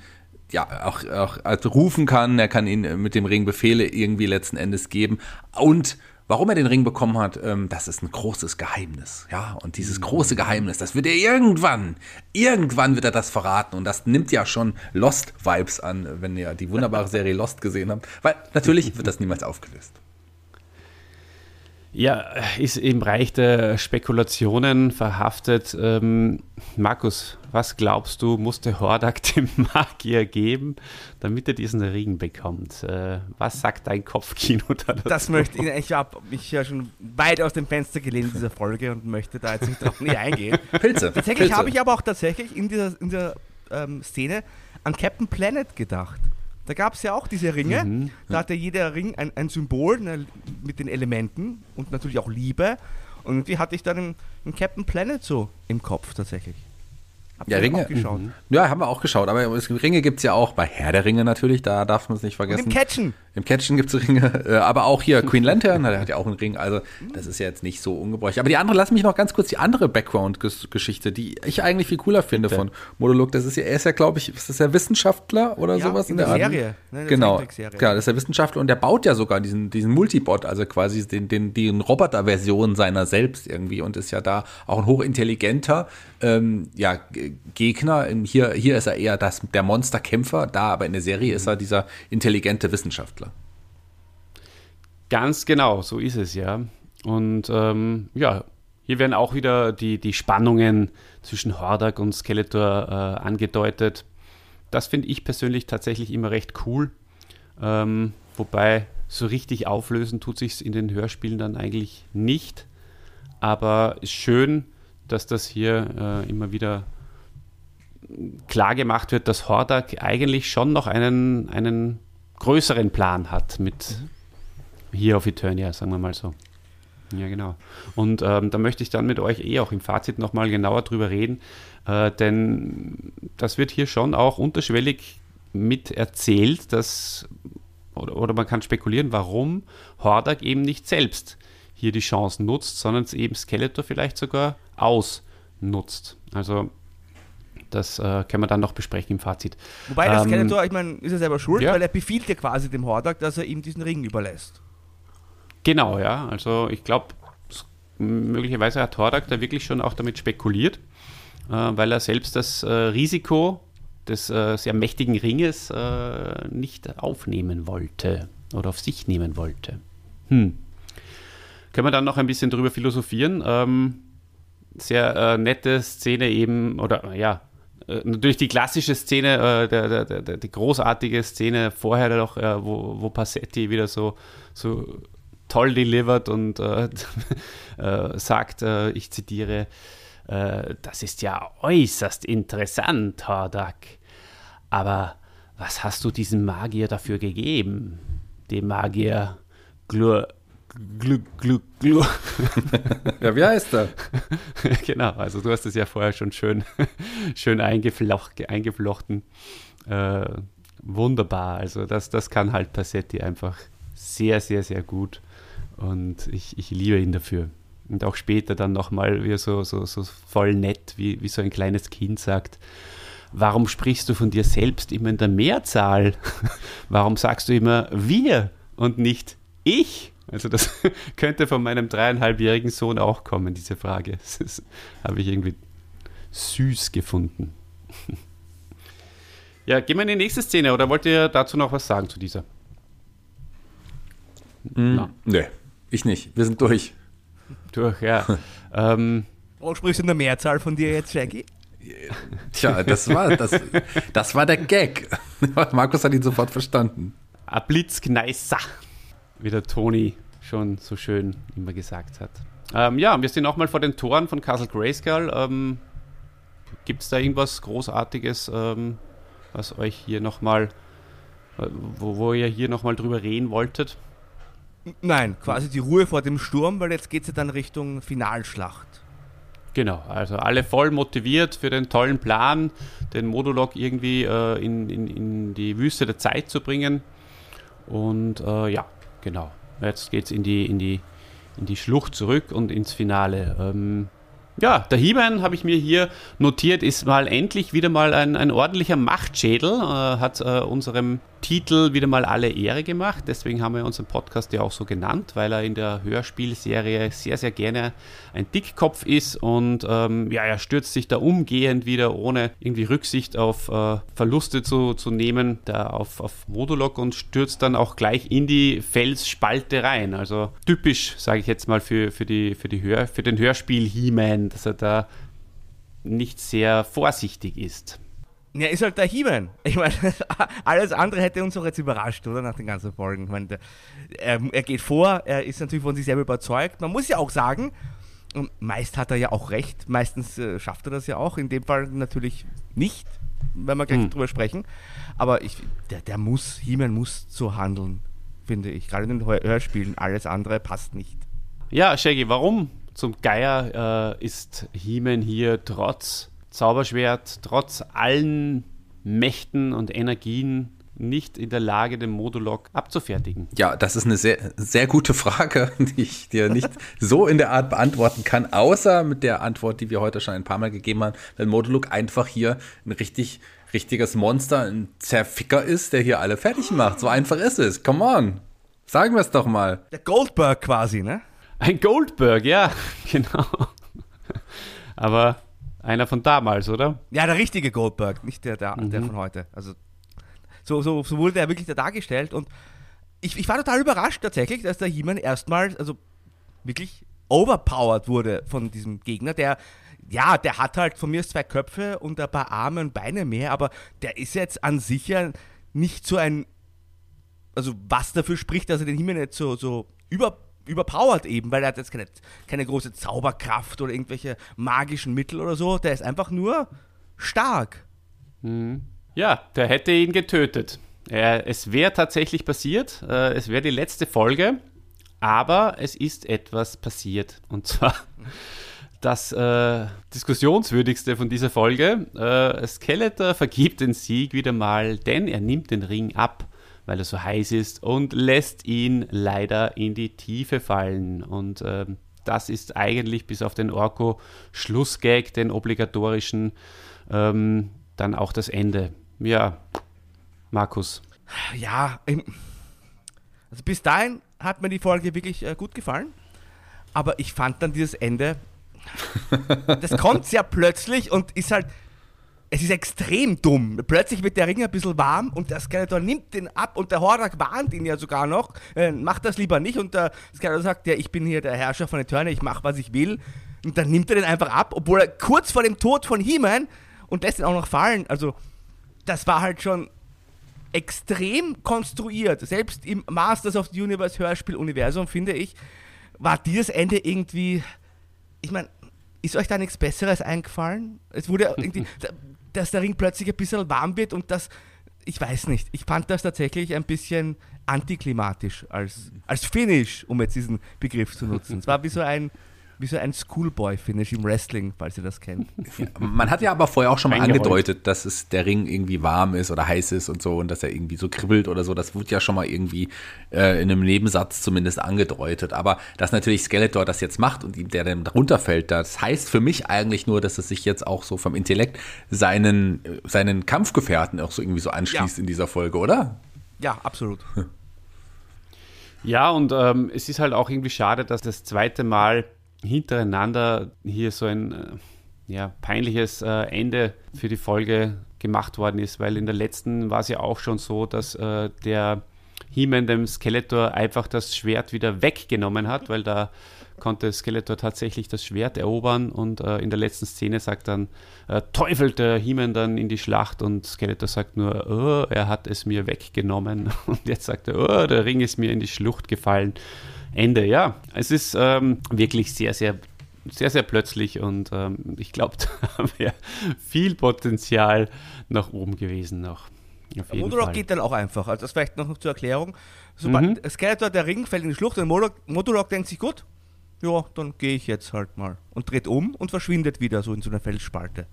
ja auch, auch also rufen kann. Er kann ihn äh, mit dem Ring Befehle irgendwie letzten Endes geben. Und warum er den Ring bekommen hat, ähm, das ist ein großes Geheimnis. Ja, und dieses große Geheimnis, das wird er irgendwann, irgendwann wird er das verraten. Und das nimmt ja schon Lost-Vibes an, wenn ihr die wunderbare Serie Lost gesehen habt. Weil natürlich wird das niemals aufgelöst. Ja, ist im Bereich der Spekulationen verhaftet. Ähm, Markus, was glaubst du, musste Hordak <laughs> dem Magier geben, damit er diesen Ring bekommt? Äh, was sagt dein Kopfkino da dazu? Das möchte ich, ich habe mich ja schon weit aus dem Fenster gelehnt in dieser Folge und möchte da jetzt nicht drauf nie eingehen. <laughs> Pilze. Tatsächlich habe ich aber auch tatsächlich in dieser, in dieser ähm, Szene an Captain Planet gedacht. Da gab es ja auch diese Ringe. Mhm. Da hatte jeder Ring ein, ein Symbol ne, mit den Elementen und natürlich auch Liebe. Und irgendwie hatte ich dann einen, Captain Planet so im Kopf tatsächlich. Hab Ja, Ringe. auch geschaut. Ja, haben wir auch geschaut. Aber Ringe gibt es ja auch bei Herr der Ringe natürlich, da darf man es nicht Und vergessen. im Catchen. Im Catchen gibt es Ringe, <laughs> äh, aber auch hier Queen Lantern, der hat ja auch einen Ring, also das ist ja jetzt nicht so ungebräuchlich. Aber die andere, lass mich noch ganz kurz die andere Background-Geschichte, die ich eigentlich viel cooler finde von Modulok. Das ist ja, er ist ja, glaube ich, ist das der Wissenschaftler oder Ja, sowas in in der der, Serie, Art? ne, in der genau, Zeichentrickserie. klar, das ist der Wissenschaftler und der baut ja sogar diesen, diesen Multibot, also quasi den, den, die Roboter-Version seiner selbst irgendwie und ist ja da auch ein hochintelligenter ähm, ja, Gegner. Hier, hier ist er eher das, der Monsterkämpfer, da aber in der Serie ist er dieser intelligente Wissenschaftler. Ganz genau, so ist es ja. Und ähm, ja, hier werden auch wieder die, die Spannungen zwischen Hordak und Skeletor äh, angedeutet. Das finde ich persönlich tatsächlich immer recht cool. Ähm, wobei so richtig auflösen tut sich in den Hörspielen dann eigentlich nicht. Aber ist schön, dass das hier äh, immer wieder klar gemacht wird, dass Hordak eigentlich schon noch einen, einen größeren Plan hat mit hier auf Eternia, sagen wir mal so. Ja, genau. Und ähm, da möchte ich dann mit euch eh auch im Fazit nochmal genauer drüber reden, äh, denn das wird hier schon auch unterschwellig mit erzählt, dass, oder, oder man kann spekulieren, warum Hordak eben nicht selbst hier die Chancen nutzt, sondern es eben Skeletor vielleicht sogar ausnutzt. Also das äh, können wir dann noch besprechen im Fazit. Wobei der Ähm, Skeletor, ich meine, ist er selber schuld, ja. weil er befiehlt ja quasi dem Hordak, dass er ihm diesen Ring überlässt. Genau, ja. Also ich glaube, möglicherweise hat Hordak da wirklich schon auch damit spekuliert, äh, weil er selbst das äh, Risiko des äh, sehr mächtigen Ringes äh, nicht aufnehmen wollte oder auf sich nehmen wollte. Hm. Können wir dann noch ein bisschen drüber philosophieren? Ähm, sehr äh, nette Szene eben, oder ja, äh, natürlich die klassische Szene, äh, der, der, der, die großartige Szene vorher noch, äh, wo, wo Passetti wieder so, so toll delivert und äh, <laughs> äh, sagt, äh, ich zitiere, das ist ja äußerst interessant, Hordak. Aber was hast du diesem Magier dafür gegeben? Dem Magier Glur, Glück, Glück, Glück. ja, wie heißt er? <laughs> genau, also du hast es ja vorher schon schön, <laughs> schön eingeflocht, eingeflochten. Äh, wunderbar, also das, das kann halt Passetti einfach sehr, sehr, sehr gut und ich, ich liebe ihn dafür. Und auch später dann nochmal, wie er so, so, so voll nett, wie, wie so ein kleines Kind sagt, warum sprichst du von dir selbst immer in der Mehrzahl? <laughs> warum sagst du immer wir und nicht ich? Also das <laughs> könnte von meinem dreieinhalbjährigen Sohn auch kommen, diese Frage. Das habe ich irgendwie süß gefunden. <laughs> Ja, gehen wir in die nächste Szene oder wollt ihr dazu noch was sagen zu dieser? Mm, nee, ich nicht. Wir sind durch. Durch, ja. <laughs> ähm, Warum sprichst du in der Mehrzahl von dir jetzt, Shaggy? Tja, das war, das, das war der Gag. <laughs> Markus hat ihn sofort verstanden. A Blitzkneißer wie der Toni schon so schön immer gesagt hat. Ähm, ja, wir sind nochmal vor den Toren von Castle Grayskull. Ähm, Gibt es da irgendwas Großartiges, ähm, was euch hier nochmal, äh, wo, wo ihr hier nochmal drüber reden wolltet? Nein, quasi die Ruhe vor dem Sturm, weil jetzt geht es ja dann Richtung Finalschlacht. Genau, also alle voll motiviert für den tollen Plan, den Modulok irgendwie äh, in, in, in die Wüste der Zeit zu bringen. Und äh, ja, Genau. Jetzt geht es in die, in, die, in die Schlucht zurück und ins Finale. Ähm, ja, der He-Man habe ich mir hier notiert, ist mal endlich wieder mal ein, ein ordentlicher Machtschädel, äh, hat äh, unserem Titel wieder mal alle Ehre gemacht. Deswegen haben wir unseren Podcast ja auch so genannt, weil er in der Hörspielserie sehr, sehr gerne ein Dickkopf ist und ähm, ja, er stürzt sich da umgehend wieder, ohne irgendwie Rücksicht auf äh, Verluste zu, zu nehmen, da auf, auf Modulok und stürzt dann auch gleich in die Felsspalte rein. Also typisch, sage ich jetzt mal, für, für, die, für, die Hör, für den Hörspiel He-Man, dass er da nicht sehr vorsichtig ist. Ja, ist halt der He-Man. Ich meine, <laughs> alles andere hätte uns auch jetzt überrascht, oder? Nach den ganzen Folgen. Ich meine, der, er, er, geht vor, er ist natürlich von sich selber überzeugt. Man muss ja auch sagen, meist hat er ja auch recht. Meistens äh, schafft er das ja auch. In dem Fall natürlich nicht, wenn wir gleich hm. drüber sprechen. Aber ich, der, der muss, He-Man muss so handeln, finde ich. Gerade in den Hörspielen. Alles andere passt nicht. Ja, Shaggy, warum zum Geier äh, ist He-Man hier trotz Zauberschwert trotz allen Mächten und Energien nicht in der Lage, den Modulok abzufertigen? Ja, das ist eine sehr, sehr gute Frage, <laughs> die ich dir nicht so in der Art beantworten kann, außer mit der Antwort, die wir heute schon ein paar Mal gegeben haben, weil Modulok einfach hier ein richtig, richtiges Monster, ein Zerficker ist, der hier alle fertig macht. So einfach ist es. Come on. Sagen wir es doch mal. Der Goldberg quasi, ne? Ein Goldberg, ja, <laughs> genau. Aber einer von damals, oder? Ja, der richtige Goldberg, nicht der, der, mhm. der von heute. Also so, so, so wurde er wirklich da dargestellt und ich, ich war total überrascht tatsächlich, dass der He-Man erstmal, also wirklich overpowered wurde von diesem Gegner, der ja, der hat halt von mir zwei Köpfe und ein paar Arme und Beine mehr, aber der ist jetzt an sich ja nicht so ein, also was dafür spricht, dass er den Himmel nicht so, so über überpowered eben, weil er hat jetzt keine, keine große Zauberkraft oder irgendwelche magischen Mittel oder so. Der ist einfach nur stark. Mhm. Ja, der hätte ihn getötet. Er, es wäre tatsächlich passiert. Äh, es wäre die letzte Folge. Aber es ist etwas passiert. Und zwar <laughs> das äh, diskussionswürdigste von dieser Folge. Äh, Skeletor vergibt den Sieg wieder mal, denn er nimmt den Ring ab weil er so heiß ist und lässt ihn leider in die Tiefe fallen. Und äh, das ist eigentlich bis auf den Orko Schlussgag, den obligatorischen, ähm, dann auch das Ende. Ja, Markus. Ja, also bis dahin hat mir die Folge wirklich äh, gut gefallen. Aber ich fand dann dieses Ende, <laughs> das kommt sehr plötzlich und ist halt, es ist extrem dumm. Plötzlich wird der Ring ein bisschen warm und der Skeletor nimmt den ab und der Horak warnt ihn ja sogar noch, äh, macht das lieber nicht und der Skeletor sagt, ja, ich bin hier der Herrscher von Eternia, ich mache, was ich will. Und dann nimmt er den einfach ab, obwohl er kurz vor dem Tod von He-Man und lässt ihn auch noch fallen. Also, das war halt schon extrem konstruiert. Selbst im Masters of the Universe Hörspiel-Universum, finde ich, war dieses Ende irgendwie. Ich meine, ist euch da nichts Besseres eingefallen? Es wurde <laughs> irgendwie, dass der Ring plötzlich ein bisschen warm wird und das. Ich weiß nicht. Ich fand das tatsächlich ein bisschen antiklimatisch als, als Finish, um jetzt diesen Begriff zu nutzen. Es war wie so ein wie so ein Schoolboy-Finish im Wrestling, falls ihr das kennt. Man hat ja aber vorher auch schon mal angedeutet, dass es der Ring irgendwie warm ist oder heiß ist und so und dass er irgendwie so kribbelt oder so. Das wurde ja schon mal irgendwie äh, in einem Nebensatz zumindest angedeutet. Aber dass natürlich Skeletor das jetzt macht und ihm der dann runterfällt, das heißt für mich eigentlich nur, dass es sich jetzt auch so vom Intellekt seinen, seinen Kampfgefährten auch so irgendwie so anschließt ja. in dieser Folge, oder? Ja, absolut. Ja, und ähm, es ist halt auch irgendwie schade, dass das zweite Mal hintereinander hier so ein äh, ja, peinliches äh, Ende für die Folge gemacht worden ist, weil in der letzten war es ja auch schon so, dass äh, der He-Man dem Skeletor einfach das Schwert wieder weggenommen hat, weil da konnte Skeletor tatsächlich das Schwert erobern und äh, in der letzten Szene sagt dann, äh, teufelt der He-Man dann in die Schlacht und Skeletor sagt nur, oh, er hat es mir weggenommen <laughs> und jetzt sagt er, oh, der Ring ist mir in die Schlucht gefallen. Ende, ja. Es ist ähm, wirklich sehr, sehr, sehr, sehr plötzlich und ähm, ich glaube, <laughs> da wäre viel Potenzial nach oben gewesen noch. Modulok geht dann auch einfach. Also das vielleicht noch zur Erklärung. Sobald mhm. Skeletor, der Ring fällt in die Schlucht und Modulok denkt sich, gut, ja, dann gehe ich jetzt halt mal. Und dreht um und verschwindet wieder so in so einer Felsspalte.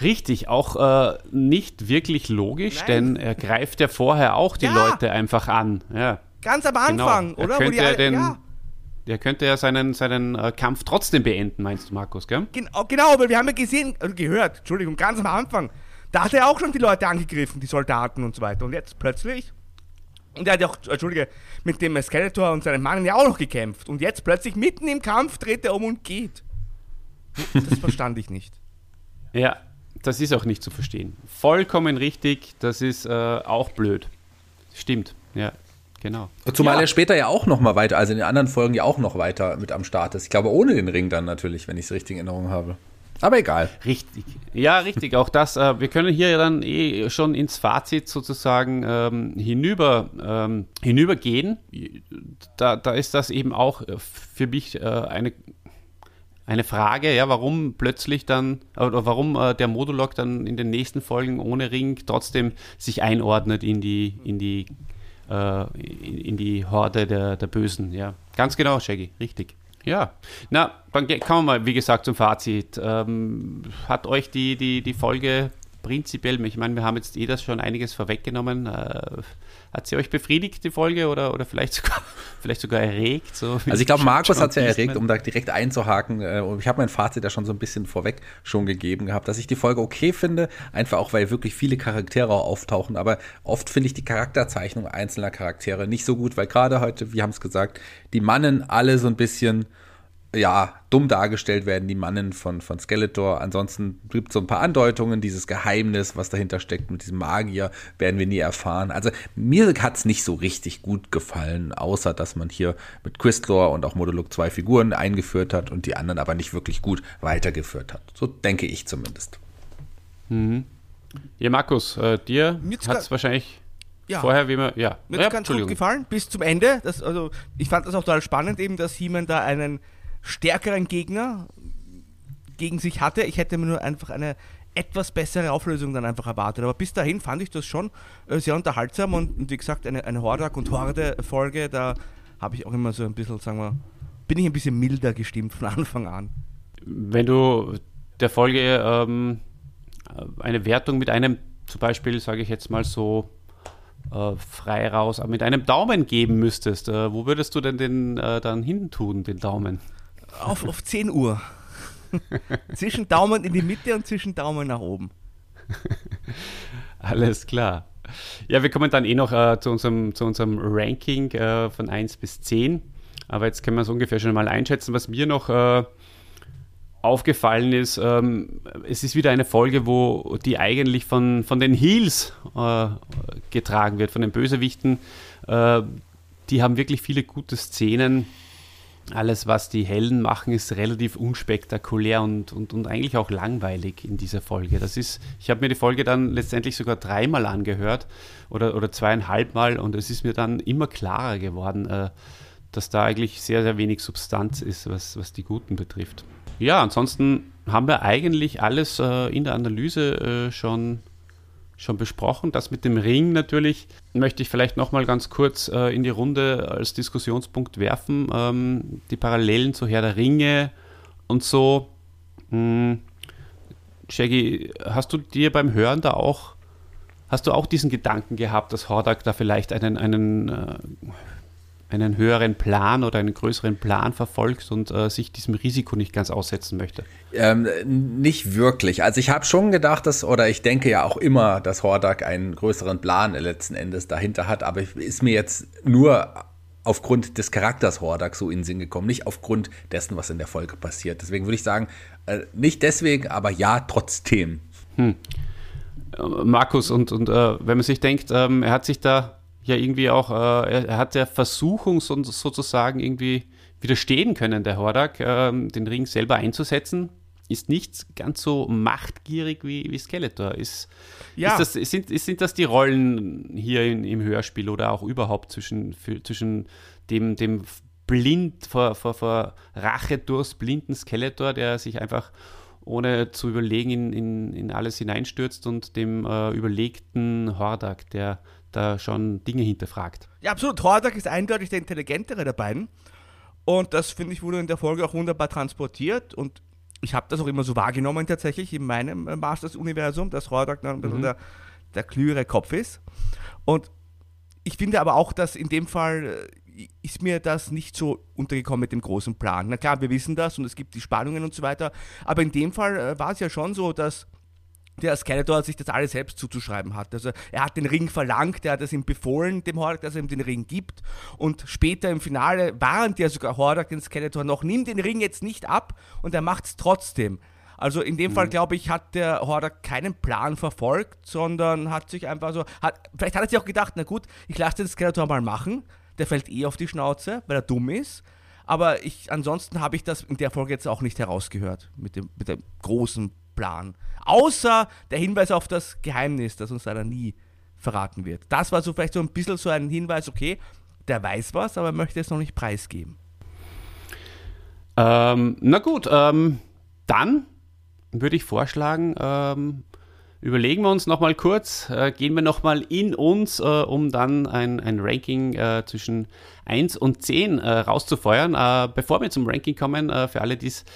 Richtig, auch äh, nicht wirklich logisch, Nein. denn er greift ja vorher auch die ja. Leute einfach an. Ja. Ganz am genau. Anfang, genau. oder? Könnte er den, ja. Der könnte ja seinen, seinen äh, Kampf trotzdem beenden, meinst du, Markus, gell? Genau, genau, weil wir haben ja gesehen, also gehört, Entschuldigung, ganz am Anfang, da hat er auch schon die Leute angegriffen, die Soldaten und so weiter. Und jetzt plötzlich, und er hat ja auch, Entschuldige, mit dem Skeletor und seinem Mann ja auch noch gekämpft. Und jetzt plötzlich mitten im Kampf dreht er um und geht. Das verstand ich nicht. <laughs> Ja, das ist auch nicht zu verstehen. Vollkommen richtig, das ist äh, auch blöd. Stimmt, ja. Genau. Zumal ja. er später ja auch noch mal weiter, also in den anderen Folgen ja auch noch weiter mit am Start ist. Ich glaube, ohne den Ring dann natürlich, wenn ich es richtig in Erinnerung habe. Aber egal. Richtig. Ja, richtig. Auch das. Äh, wir können hier dann eh schon ins Fazit sozusagen ähm, hinüber, ähm, hinübergehen. Da, da ist das eben auch für mich äh, eine, eine Frage, ja, warum plötzlich dann, oder warum äh, der Modulok dann in den nächsten Folgen ohne Ring trotzdem sich einordnet in die, in die äh, in, in, die Horde der, der Bösen. Ja, ganz genau, Shaggy, richtig. Ja, na, dann kommen wir mal, wie gesagt, zum Fazit. Ähm, hat euch die, die, die Folge prinzipiell, ich meine, wir haben jetzt eh das schon einiges vorweggenommen. Äh, hat sie euch befriedigt, die Folge, oder, oder vielleicht, sogar, <laughs> vielleicht sogar erregt? So also ich glaube, Markus hat es ja erregt, um da direkt einzuhaken. Äh, ich habe mein Fazit ja schon so ein bisschen vorweg schon gegeben gehabt, dass ich die Folge okay finde, einfach auch, weil wirklich viele Charaktere auftauchen. Aber oft finde ich die Charakterzeichnung einzelner Charaktere nicht so gut, weil gerade heute, wir haben es gesagt, die Mannen alle so ein bisschen ja, dumm dargestellt werden, die Mannen von, von Skeletor. Ansonsten gibt es so ein paar Andeutungen, dieses Geheimnis, was dahinter steckt mit diesem Magier, werden wir nie erfahren. Also mir hat es nicht so richtig gut gefallen, außer dass man hier mit Quistlor und auch Modulok zwei Figuren eingeführt hat und die anderen aber nicht wirklich gut weitergeführt hat. So denke ich zumindest. Mhm. Ja, Markus, äh, dir hat es wahrscheinlich ja. vorher, wie man, ja. Mir hat ja, ganz gut gefallen, bis zum Ende. Das, also, ich fand das auch total spannend, eben, dass He-Man da einen stärkeren Gegner gegen sich hatte. Ich hätte mir nur einfach eine etwas bessere Auflösung dann einfach erwartet. Aber bis dahin fand ich das schon äh, sehr unterhaltsam und, und, wie gesagt, eine, eine Hordak und Horde-Folge, da habe ich auch immer so ein bisschen, sagen wir, bin ich ein bisschen milder gestimmt von <laughs> Anfang an. Wenn du der Folge ähm, eine Wertung mit einem, zum Beispiel, sage ich jetzt mal so, äh, frei raus, mit einem Daumen geben müsstest, äh, wo würdest du denn den äh, dann hin tun, den Daumen? Auf, auf 10 Uhr. <laughs> zwischen Daumen in die Mitte und zwischen Daumen nach oben. Alles klar. Ja, wir kommen dann eh noch äh, zu, unserem, zu unserem Ranking äh, von 1 bis 10. Aber jetzt können wir es ungefähr schon mal einschätzen. Was mir noch äh, aufgefallen ist, ähm, es ist wieder eine Folge, wo die eigentlich von, von den Heels äh, getragen wird, von den Bösewichten. Äh, die haben wirklich viele gute Szenen alles, was die Helden machen, ist relativ unspektakulär und, und, und eigentlich auch langweilig in dieser Folge. Das ist, ich habe mir die Folge dann letztendlich sogar dreimal angehört oder, oder zweieinhalb Mal und es ist mir dann immer klarer geworden, äh, dass da eigentlich sehr, sehr wenig Substanz ist, was, was die Guten betrifft. Ja, ansonsten haben wir eigentlich alles äh, in der Analyse äh, schon schon besprochen. Das mit dem Ring natürlich möchte ich vielleicht nochmal ganz kurz äh, in die Runde als Diskussionspunkt werfen. Ähm, die Parallelen zu Herr der Ringe und so. Hm, Shaggy, hast du dir beim Hören da auch, hast du auch diesen Gedanken gehabt, dass Hordak da vielleicht einen, einen äh, einen höheren Plan oder einen größeren Plan verfolgt und äh, sich diesem Risiko nicht ganz aussetzen möchte? Ähm, nicht wirklich. Also ich habe schon gedacht, dass, oder ich denke ja auch immer, dass Hordak einen größeren Plan letzten Endes dahinter hat, aber ist mir jetzt nur aufgrund des Charakters Hordak so in den Sinn gekommen, nicht aufgrund dessen, was in der Folge passiert. Deswegen würde ich sagen, äh, nicht deswegen, aber ja, trotzdem. Hm. Äh, Markus, und, und äh, wenn man sich denkt, ähm, er hat sich da ja irgendwie auch, äh, er hat der Versuchung so, sozusagen irgendwie widerstehen können, der Hordak, äh, den Ring selber einzusetzen. Ist nicht ganz so machtgierig wie, wie Skeletor. Ist, ja. ist das, sind, sind das die Rollen hier in, im Hörspiel oder auch überhaupt zwischen, für, zwischen dem, dem blind vor, vor, vor Rache durchs blinden Skeletor, der sich einfach ohne zu überlegen in, in, in alles hineinstürzt und dem äh, überlegten Hordak, der da schon Dinge hinterfragt. Ja, absolut. Hordak ist eindeutig der intelligentere der beiden. Und das, finde ich, wurde in der Folge auch wunderbar transportiert. Und ich habe das auch immer so wahrgenommen, tatsächlich in meinem äh, Masters-Universum, dass Hordak dann mhm. der, der klügere Kopf ist. Und ich finde aber auch, dass in dem Fall äh, ist mir das nicht so untergekommen mit dem großen Plan. Na klar, wir wissen das und es gibt die Spannungen und so weiter. Aber in dem Fall äh, war es ja schon so, dass der Skeletor sich das alles selbst zuzuschreiben hat. Also er hat den Ring verlangt, er hat es ihm befohlen, dem Hordak, dass er ihm den Ring gibt. Und später im Finale warnt ja sogar Hordak den Skeletor noch, nimm den Ring jetzt nicht ab und er macht es trotzdem. Also in dem mhm. Fall, glaube ich, hat der Hordak keinen Plan verfolgt, sondern hat sich einfach so, hat, vielleicht hat er sich auch gedacht, na gut, ich lasse den Skeletor mal machen, der fällt eh auf die Schnauze, weil er dumm ist. Aber ich, ansonsten habe ich das in der Folge jetzt auch nicht herausgehört mit dem, mit dem großen Plan. Außer der Hinweis auf das Geheimnis, das uns leider nie verraten wird. Das war so vielleicht so ein bisschen so ein Hinweis, okay, der weiß was, aber möchte es noch nicht preisgeben. Ähm, na gut, ähm, dann würde ich vorschlagen, ähm, überlegen wir uns nochmal kurz, äh, gehen wir nochmal in uns, äh, um dann ein, ein Ranking äh, zwischen 1 und 10 äh, rauszufeuern. Äh, bevor wir zum Ranking kommen, äh, für alle, die es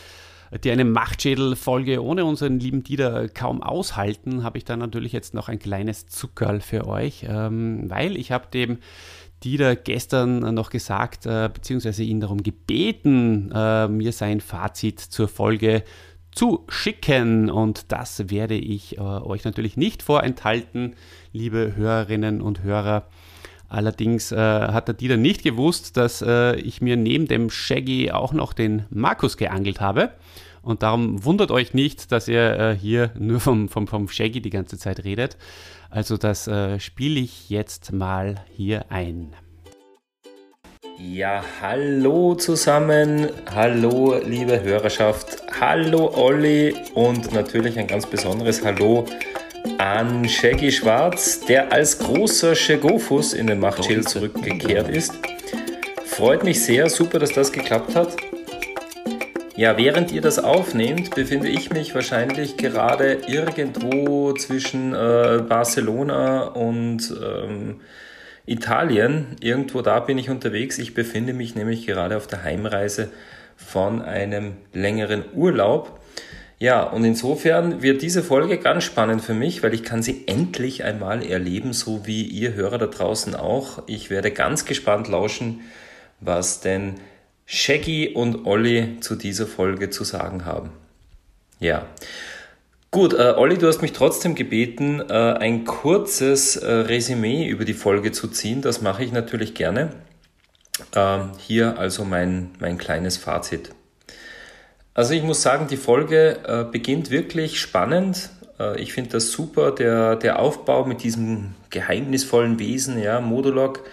die eine Machtschädel-Folge ohne unseren lieben Dieter kaum aushalten, habe ich dann natürlich jetzt noch ein kleines Zuckerl für euch, ähm, weil ich habe dem Dieter gestern noch gesagt, äh, beziehungsweise ihn darum gebeten, äh, mir sein Fazit zur Folge zu schicken. Und das werde ich äh, euch natürlich nicht vorenthalten, liebe Hörerinnen und Hörer. Allerdings äh, hat der Dieter nicht gewusst, dass äh, ich mir neben dem Shaggy auch noch den Markus geangelt habe. Und darum wundert euch nicht, dass ihr äh, hier nur vom, vom, vom Shaggy die ganze Zeit redet. Also das äh, spiele ich jetzt mal hier ein. Ja, hallo zusammen, hallo liebe Hörerschaft, hallo Olli und natürlich ein ganz besonderes Hallo an Shaggy Schwarz, der als großer Shagofus in den Machtschild zurückgekehrt ist. Freut mich sehr, super, dass das geklappt hat. Ja, während ihr das aufnehmt, befinde ich mich wahrscheinlich gerade irgendwo zwischen äh, Barcelona und ähm, Italien. Irgendwo da bin ich unterwegs. Ich befinde mich nämlich gerade auf der Heimreise von einem längeren Urlaub. Ja, und insofern wird diese Folge ganz spannend für mich, weil ich kann sie endlich einmal erleben, so wie ihr Hörer da draußen auch. Ich werde ganz gespannt lauschen, was denn Shaggy und Olli zu dieser Folge zu sagen haben. Ja. Gut, äh, Olli, du hast mich trotzdem gebeten, äh, ein kurzes äh, Resümee über die Folge zu ziehen. Das mache ich natürlich gerne. Ähm, hier also mein, mein kleines Fazit. Also ich muss sagen, die Folge äh, beginnt wirklich spannend. Äh, ich finde das super, der, der Aufbau mit diesem geheimnisvollen Wesen, ja, Modulok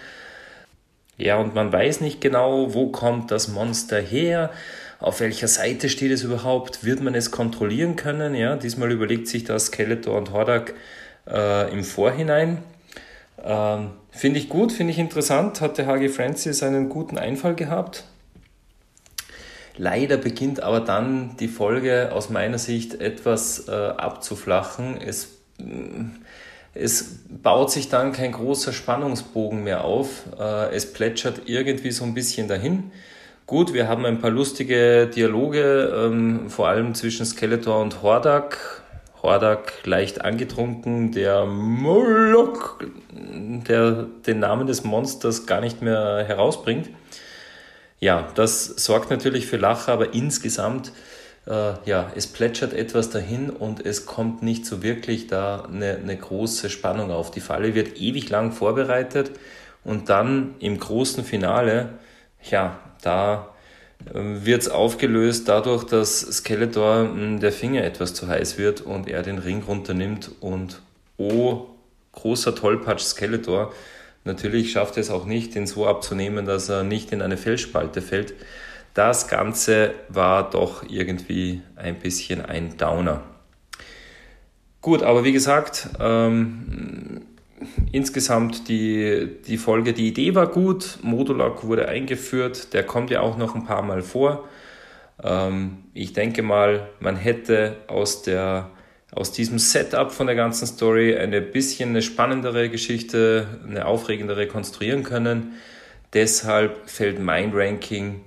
Ja, und man weiß nicht genau, wo kommt das Monster her, auf welcher Seite steht es überhaupt, wird man es kontrollieren können? Ja, diesmal überlegt sich das Skeletor und Hordak äh, im Vorhinein. Ähm, finde ich gut, finde ich interessant, hat der HG Francis einen guten Einfall gehabt. Leider beginnt aber dann die Folge aus meiner Sicht etwas äh, abzuflachen. Es, mm, es baut sich dann kein großer Spannungsbogen mehr auf. Äh, es plätschert irgendwie so ein bisschen dahin. Gut, wir haben ein paar lustige Dialoge, ähm, vor allem zwischen Skeletor und Hordak. Hordak leicht angetrunken, der Moloch, der den Namen des Monsters gar nicht mehr herausbringt ja, das sorgt natürlich für Lacher, aber insgesamt, äh, ja, es plätschert etwas dahin und es kommt nicht so wirklich da eine, eine große Spannung auf. Die Falle wird ewig lang vorbereitet und dann im großen Finale, ja, da äh, wird es aufgelöst dadurch, dass Skeletor hm, der Finger etwas zu heiß wird und er den Ring runternimmt und oh, großer Tollpatsch Skeletor Natürlich schafft er es auch nicht, den so abzunehmen, dass er nicht in eine Felsspalte fällt. Das Ganze war doch irgendwie ein bisschen ein Downer. Gut, aber wie gesagt, ähm, insgesamt die, die Folge, die Idee war gut, Modulak wurde eingeführt, der kommt ja auch noch ein paar Mal vor. Ähm, ich denke mal, man hätte aus der aus diesem Setup von der ganzen Story eine bisschen eine spannendere Geschichte, eine aufregendere konstruieren können. Deshalb fällt mein Ranking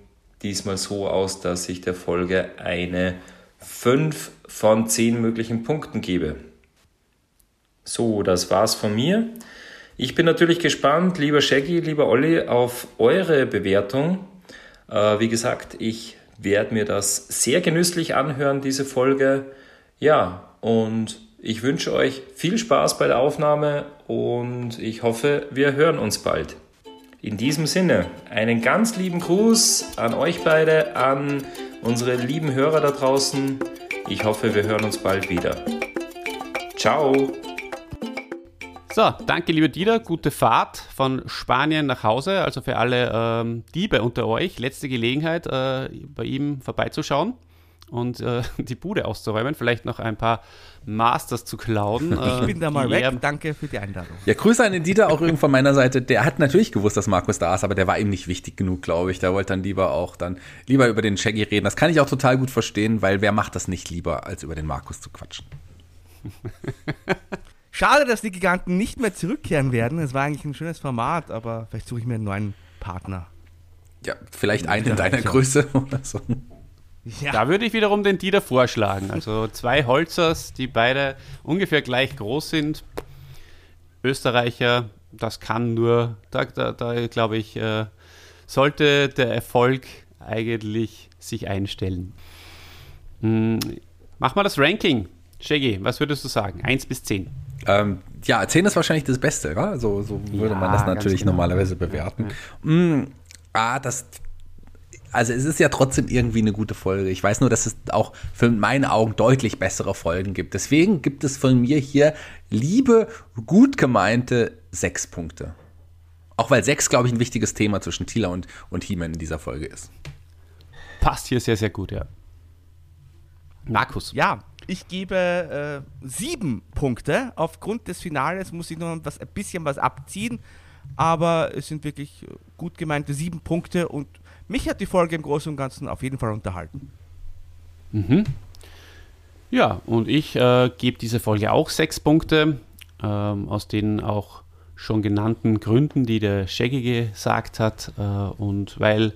diesmal so aus, dass ich der Folge eine 5 von 10 möglichen Punkten gebe. So, das war's von mir. Ich bin natürlich gespannt, lieber Shaggy, lieber Olli, auf eure Bewertung. Äh, wie gesagt, ich werde mir das sehr genüsslich anhören, diese Folge. Ja, und ich wünsche euch viel Spaß bei der Aufnahme und ich hoffe, wir hören uns bald. In diesem Sinne, einen ganz lieben Gruß an euch beide, an unsere lieben Hörer da draußen. Ich hoffe, wir hören uns bald wieder. Ciao. So, danke lieber Dieter, gute Fahrt von Spanien nach Hause. Also für alle ähm, Diebe unter euch, letzte Gelegenheit, äh, bei ihm vorbeizuschauen und äh, <laughs> die Bude auszuräumen, vielleicht noch ein paar Masters zu klauen. <laughs> Äh, ich bin da mal weg. Danke für die Einladung. Ja, Grüße an den Dieter auch irgendwie von meiner Seite. Der hat natürlich gewusst, dass Markus da ist, aber der war ihm nicht wichtig genug, glaube ich. Der wollte dann lieber auch dann lieber über den Shaggy reden. Das kann ich auch total gut verstehen, weil wer macht das nicht lieber, als über den Markus zu quatschen? <laughs> Schade, dass die Giganten nicht mehr zurückkehren werden. Es war eigentlich ein schönes Format, aber vielleicht suche ich mir einen neuen Partner. Ja, vielleicht einen in deiner Größe oder so. Ja. Da würde ich wiederum den Dieter vorschlagen. Also zwei Holzers, die beide ungefähr gleich groß sind. Österreicher, das kann nur, da, da, da glaube ich, äh, sollte der Erfolg eigentlich sich einstellen. Hm, mach mal das Ranking. Shaggy, was würdest du sagen? 1 bis 10. Ähm, ja, 10 ist wahrscheinlich das Beste, oder? So, so würde ja, man das natürlich genau. normalerweise bewerten. Ja. Mm, ah, das also es ist ja trotzdem irgendwie eine gute Folge. Ich weiß nur, dass es auch für meine Augen deutlich bessere Folgen gibt. Deswegen gibt es von mir hier liebe, gut gemeinte sechs Punkte. Auch weil sechs, glaube ich, ein wichtiges Thema zwischen Tila und, und He-Man in dieser Folge ist. Passt hier sehr, sehr gut, ja. Markus. Ja, ich gebe äh, sieben Punkte. Aufgrund des Finales muss ich noch was, ein bisschen was abziehen. Aber es sind wirklich gut gemeinte sieben Punkte und mich hat die Folge im Großen und Ganzen auf jeden Fall unterhalten. Mhm. Ja, und ich äh, gebe dieser Folge auch sechs Punkte, ähm, aus den auch schon genannten Gründen, die der Shaggy gesagt hat. Äh, und weil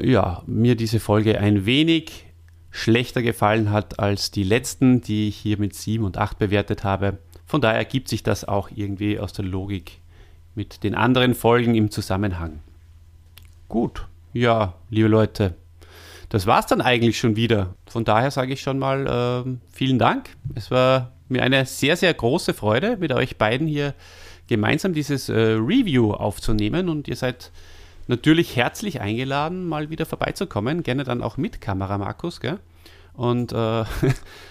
ja, mir diese Folge ein wenig schlechter gefallen hat als die letzten, die ich hier mit 7 und 8 bewertet habe. Von daher ergibt sich das auch irgendwie aus der Logik mit den anderen Folgen im Zusammenhang. Gut, ja, liebe Leute, das war es dann eigentlich schon wieder. Von daher sage ich schon mal äh, vielen Dank. Es war mir eine sehr, sehr große Freude, mit euch beiden hier gemeinsam dieses äh, Review aufzunehmen und ihr seid natürlich herzlich eingeladen, mal wieder vorbeizukommen. Gerne dann auch mit Kamera, Markus. Gell? Und äh,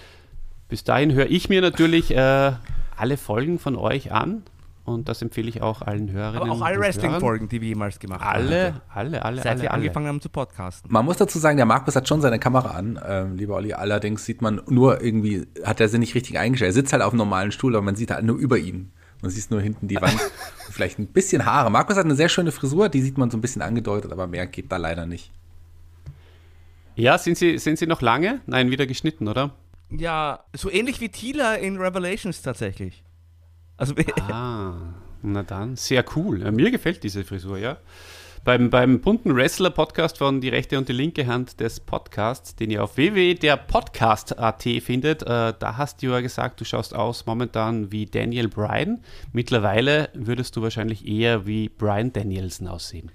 <laughs> bis dahin höre ich mir natürlich äh, alle Folgen von euch an Und das empfehle ich auch allen Hörerinnen. Aber auch alle. Wrestling-Folgen, die wir jemals gemacht haben. Alle, alle, alle, Seit alle, wir alle. angefangen haben zu podcasten. Man muss dazu sagen, der Markus hat schon seine Kamera an, ähm, lieber Olli. Allerdings sieht man nur irgendwie, hat er sie nicht richtig eingestellt. Er sitzt halt auf einem normalen Stuhl, aber man sieht halt nur über ihn. Man sieht nur hinten die <laughs> Wand. Vielleicht ein bisschen Haare. Markus hat eine sehr schöne Frisur, die sieht man so ein bisschen angedeutet, aber mehr geht da leider nicht. Ja, sind Sie, sind Sie noch lange? Nein, wieder geschnitten, oder? Ja, so ähnlich wie Tila in Revelations tatsächlich. Also, Ah, na dann, sehr cool. Ja, mir gefällt diese Frisur, ja. Beim, beim bunten Wrestler-Podcast von Die rechte und die linke Hand des Podcasts, den ihr auf www.derpodcast.at findet, äh, da hast du ja gesagt, du schaust aus momentan wie Daniel Bryan. Mittlerweile würdest du wahrscheinlich eher wie Brian Danielson aussehen.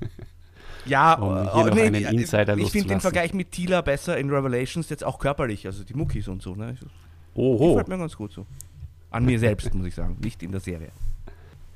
<laughs> ja, Um hier oh, noch einen die- Insider ich finde den. Vergleich mit Tila besser in Revelations, jetzt auch körperlich, also die Muckis und so. Ne? Das Oho. gefällt mir ganz gut so. An mir selbst, muss ich sagen, nicht in der Serie.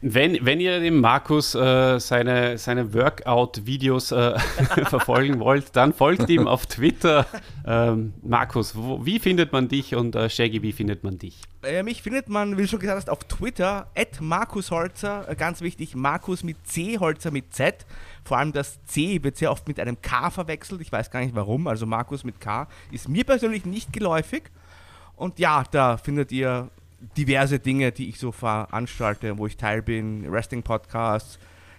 Wenn, wenn ihr dem Markus äh, seine, seine Workout-Videos äh, <laughs> verfolgen wollt, dann folgt ihm auf Twitter. Ähm, Markus, wo, wie findet man dich und äh, Shaggy, wie findet man dich? Äh, mich findet man, wie du schon gesagt hast, auf Twitter, at Markus Holzer, äh, ganz wichtig, Markus mit C, Holzer mit Z. Vor allem das C wird sehr oft mit einem K verwechselt, ich weiß gar nicht warum, also Markus mit K ist mir persönlich nicht geläufig. Und ja, da findet ihr diverse Dinge, die ich so veranstalte, wo ich Teil bin, Wrestling-Podcasts,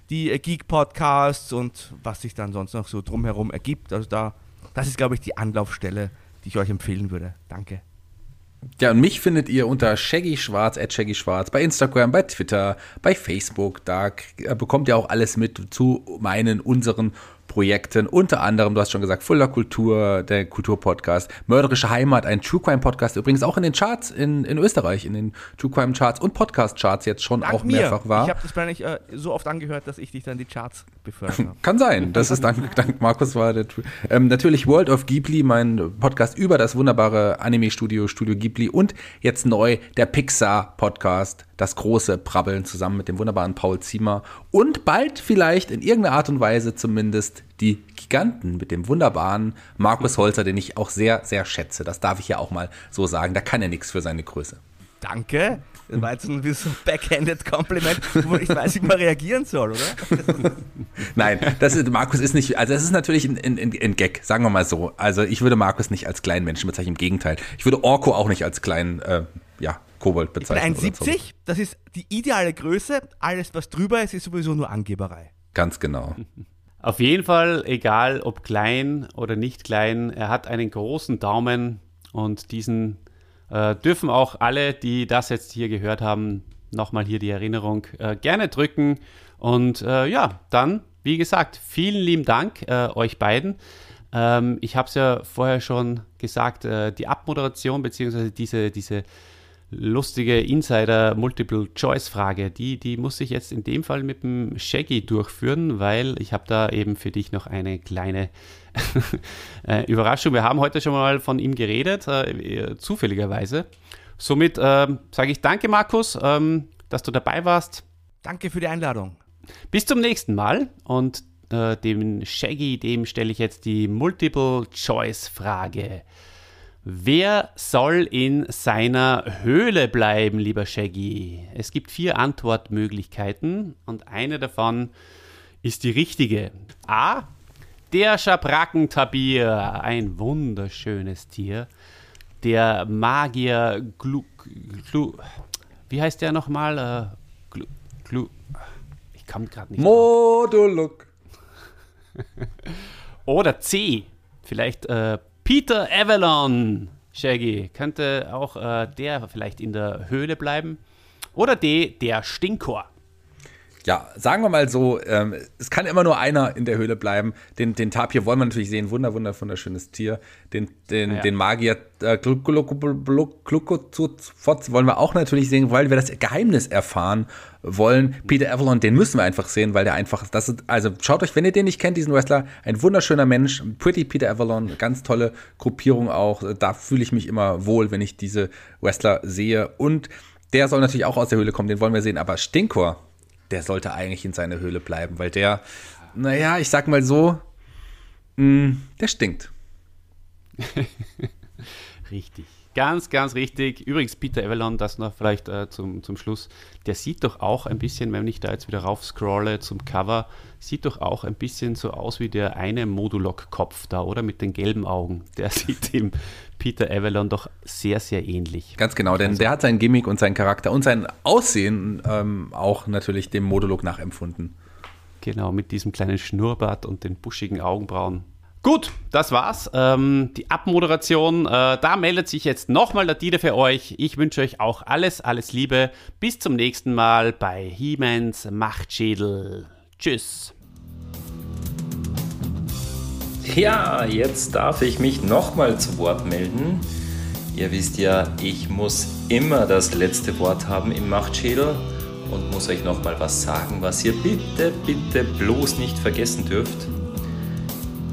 die äh, Geek-Podcasts und was sich dann sonst noch so drumherum ergibt. Also da, das ist, glaube ich, die Anlaufstelle, die ich euch empfehlen würde. Danke. Ja, und mich findet ihr unter Shaggy Schwarz, at Shaggy Schwarz, bei Instagram, bei Twitter, bei Facebook. Da äh, bekommt ihr auch alles mit zu meinen, unseren Projekten. Unter anderem, du hast schon gesagt, Fuller Kultur, der Kulturpodcast, Mörderische Heimat, ein True Crime Podcast, übrigens auch in den Charts in, in Österreich, in den True Crime Charts und Podcast Charts jetzt schon Dank auch mir. mehrfach war. Ich habe das gar nicht äh, so oft angehört, dass ich dich dann die Charts befördert <laughs> habe. Kann sein. Das ist dank, <laughs> dank Markus war der. Tr- Ähm, natürlich World of Ghibli, mein Podcast über das wunderbare Anime-Studio Studio Ghibli und jetzt neu der Pixar-Podcast, das große Brabbeln zusammen mit dem wunderbaren Paul Ziemer und bald vielleicht in irgendeiner Art und Weise zumindest die Giganten mit dem wunderbaren Markus Holzer, den ich auch sehr, sehr schätze. Das darf ich ja auch mal so sagen. Da kann er nichts für seine Größe. Danke. Das war jetzt ein bisschen backhanded Kompliment, wo ich weiß, wie man reagieren soll, oder? <laughs> Nein, das ist, Markus ist nicht, also das ist natürlich ein, ein, ein ein Gag, sagen wir mal so. Also ich würde Markus nicht als kleinen Menschen bezeichnen, im Gegenteil. Ich würde Orko auch nicht als kleinen, äh, ja, Kobold Ich bin bezeichnen. oder so. 1,70, das ist die ideale Größe. Alles, was drüber ist, ist sowieso nur Angeberei. Ganz genau. <laughs> Auf jeden Fall, egal ob klein oder nicht klein, er hat einen großen Daumen und diesen äh, dürfen auch alle, die das jetzt hier gehört haben, nochmal hier die Erinnerung äh, gerne drücken. Und äh, ja, dann, wie gesagt, vielen lieben Dank äh, euch beiden. Ähm, ich habe es ja vorher schon gesagt, äh, die Abmoderation beziehungsweise diese, diese lustige Insider-Multiple-Choice-Frage, die, die muss ich jetzt in dem Fall mit dem Shaggy durchführen, weil ich habe da eben für dich noch eine kleine <laughs> äh, Überraschung. Wir haben heute schon mal von ihm geredet, äh, zufälligerweise. Somit ähm, sage ich danke, Markus, ähm, dass du dabei warst. Danke für die Einladung. Bis zum nächsten Mal und äh, dem Shaggy, dem stelle ich jetzt die Multiple-Choice-Frage. Wer soll in seiner Höhle bleiben, lieber Shaggy? Es gibt vier Antwortmöglichkeiten und eine davon ist die richtige. A. Der Schabrackentapir, ein wunderschönes Tier. Der Magier Glu, Glu, wie heißt der nochmal? Äh, Glu, Glu, ich komme gerade nicht. Moduluk. Oder C, vielleicht äh, Peter Avalon, Shaggy. Könnte auch äh, der vielleicht in der Höhle bleiben. Oder D, der Stinkor. Ja, sagen wir mal so, ähm, es kann immer nur einer in der Höhle bleiben. Den, den Tapir wollen wir natürlich sehen. Wunder, wunder, wunderschönes Tier. Den, den, Ja. den Magier äh, Glukotz wollen wir auch natürlich sehen, weil wir das Geheimnis erfahren wollen. Peter Avalon, den müssen wir einfach sehen, weil der einfach, das ist, also schaut euch, wenn ihr den nicht kennt, diesen Wrestler, ein wunderschöner Mensch, Pretty Peter Avalon, ganz tolle Gruppierung auch. Da fühle ich mich immer wohl, wenn ich diese Wrestler sehe. Und der soll natürlich auch aus der Höhle kommen, den wollen wir sehen. Aber Stinkor, der sollte eigentlich in seiner Höhle bleiben, weil der, naja, ich sag mal so, mh, der stinkt. <laughs> Richtig. Ganz, ganz richtig. Übrigens, Peter Avalon, das noch vielleicht äh, zum, zum Schluss, der sieht doch auch ein bisschen, wenn ich da jetzt wieder rauf scrolle zum Cover, sieht doch auch ein bisschen so aus wie der eine Modulok-Kopf da, oder? Mit den gelben Augen. Der <laughs> sieht dem Peter Avalon doch sehr, sehr ähnlich. Ganz genau, denn also, der hat sein Gimmick und seinen Charakter und sein Aussehen ähm, auch natürlich dem Modulok nachempfunden. Genau, mit diesem kleinen Schnurrbart und den buschigen Augenbrauen. Gut, das war's. Ähm, die Abmoderation, äh, da meldet sich jetzt nochmal der Dieter für euch. Ich wünsche euch auch alles, alles Liebe. Bis zum nächsten Mal bei He-Mans Machtschädel. Tschüss. Ja, jetzt darf ich mich nochmal zu Wort melden. Ihr wisst ja, ich muss immer das letzte Wort haben im Machtschädel und muss euch nochmal was sagen, was ihr bitte, bitte bloß nicht vergessen dürft.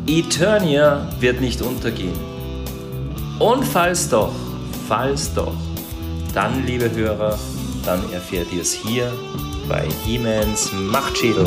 Eternia wird nicht untergehen. Und falls doch, falls doch, dann, liebe Hörer, dann erfährt ihr es hier bei He-Mans Machtschädel.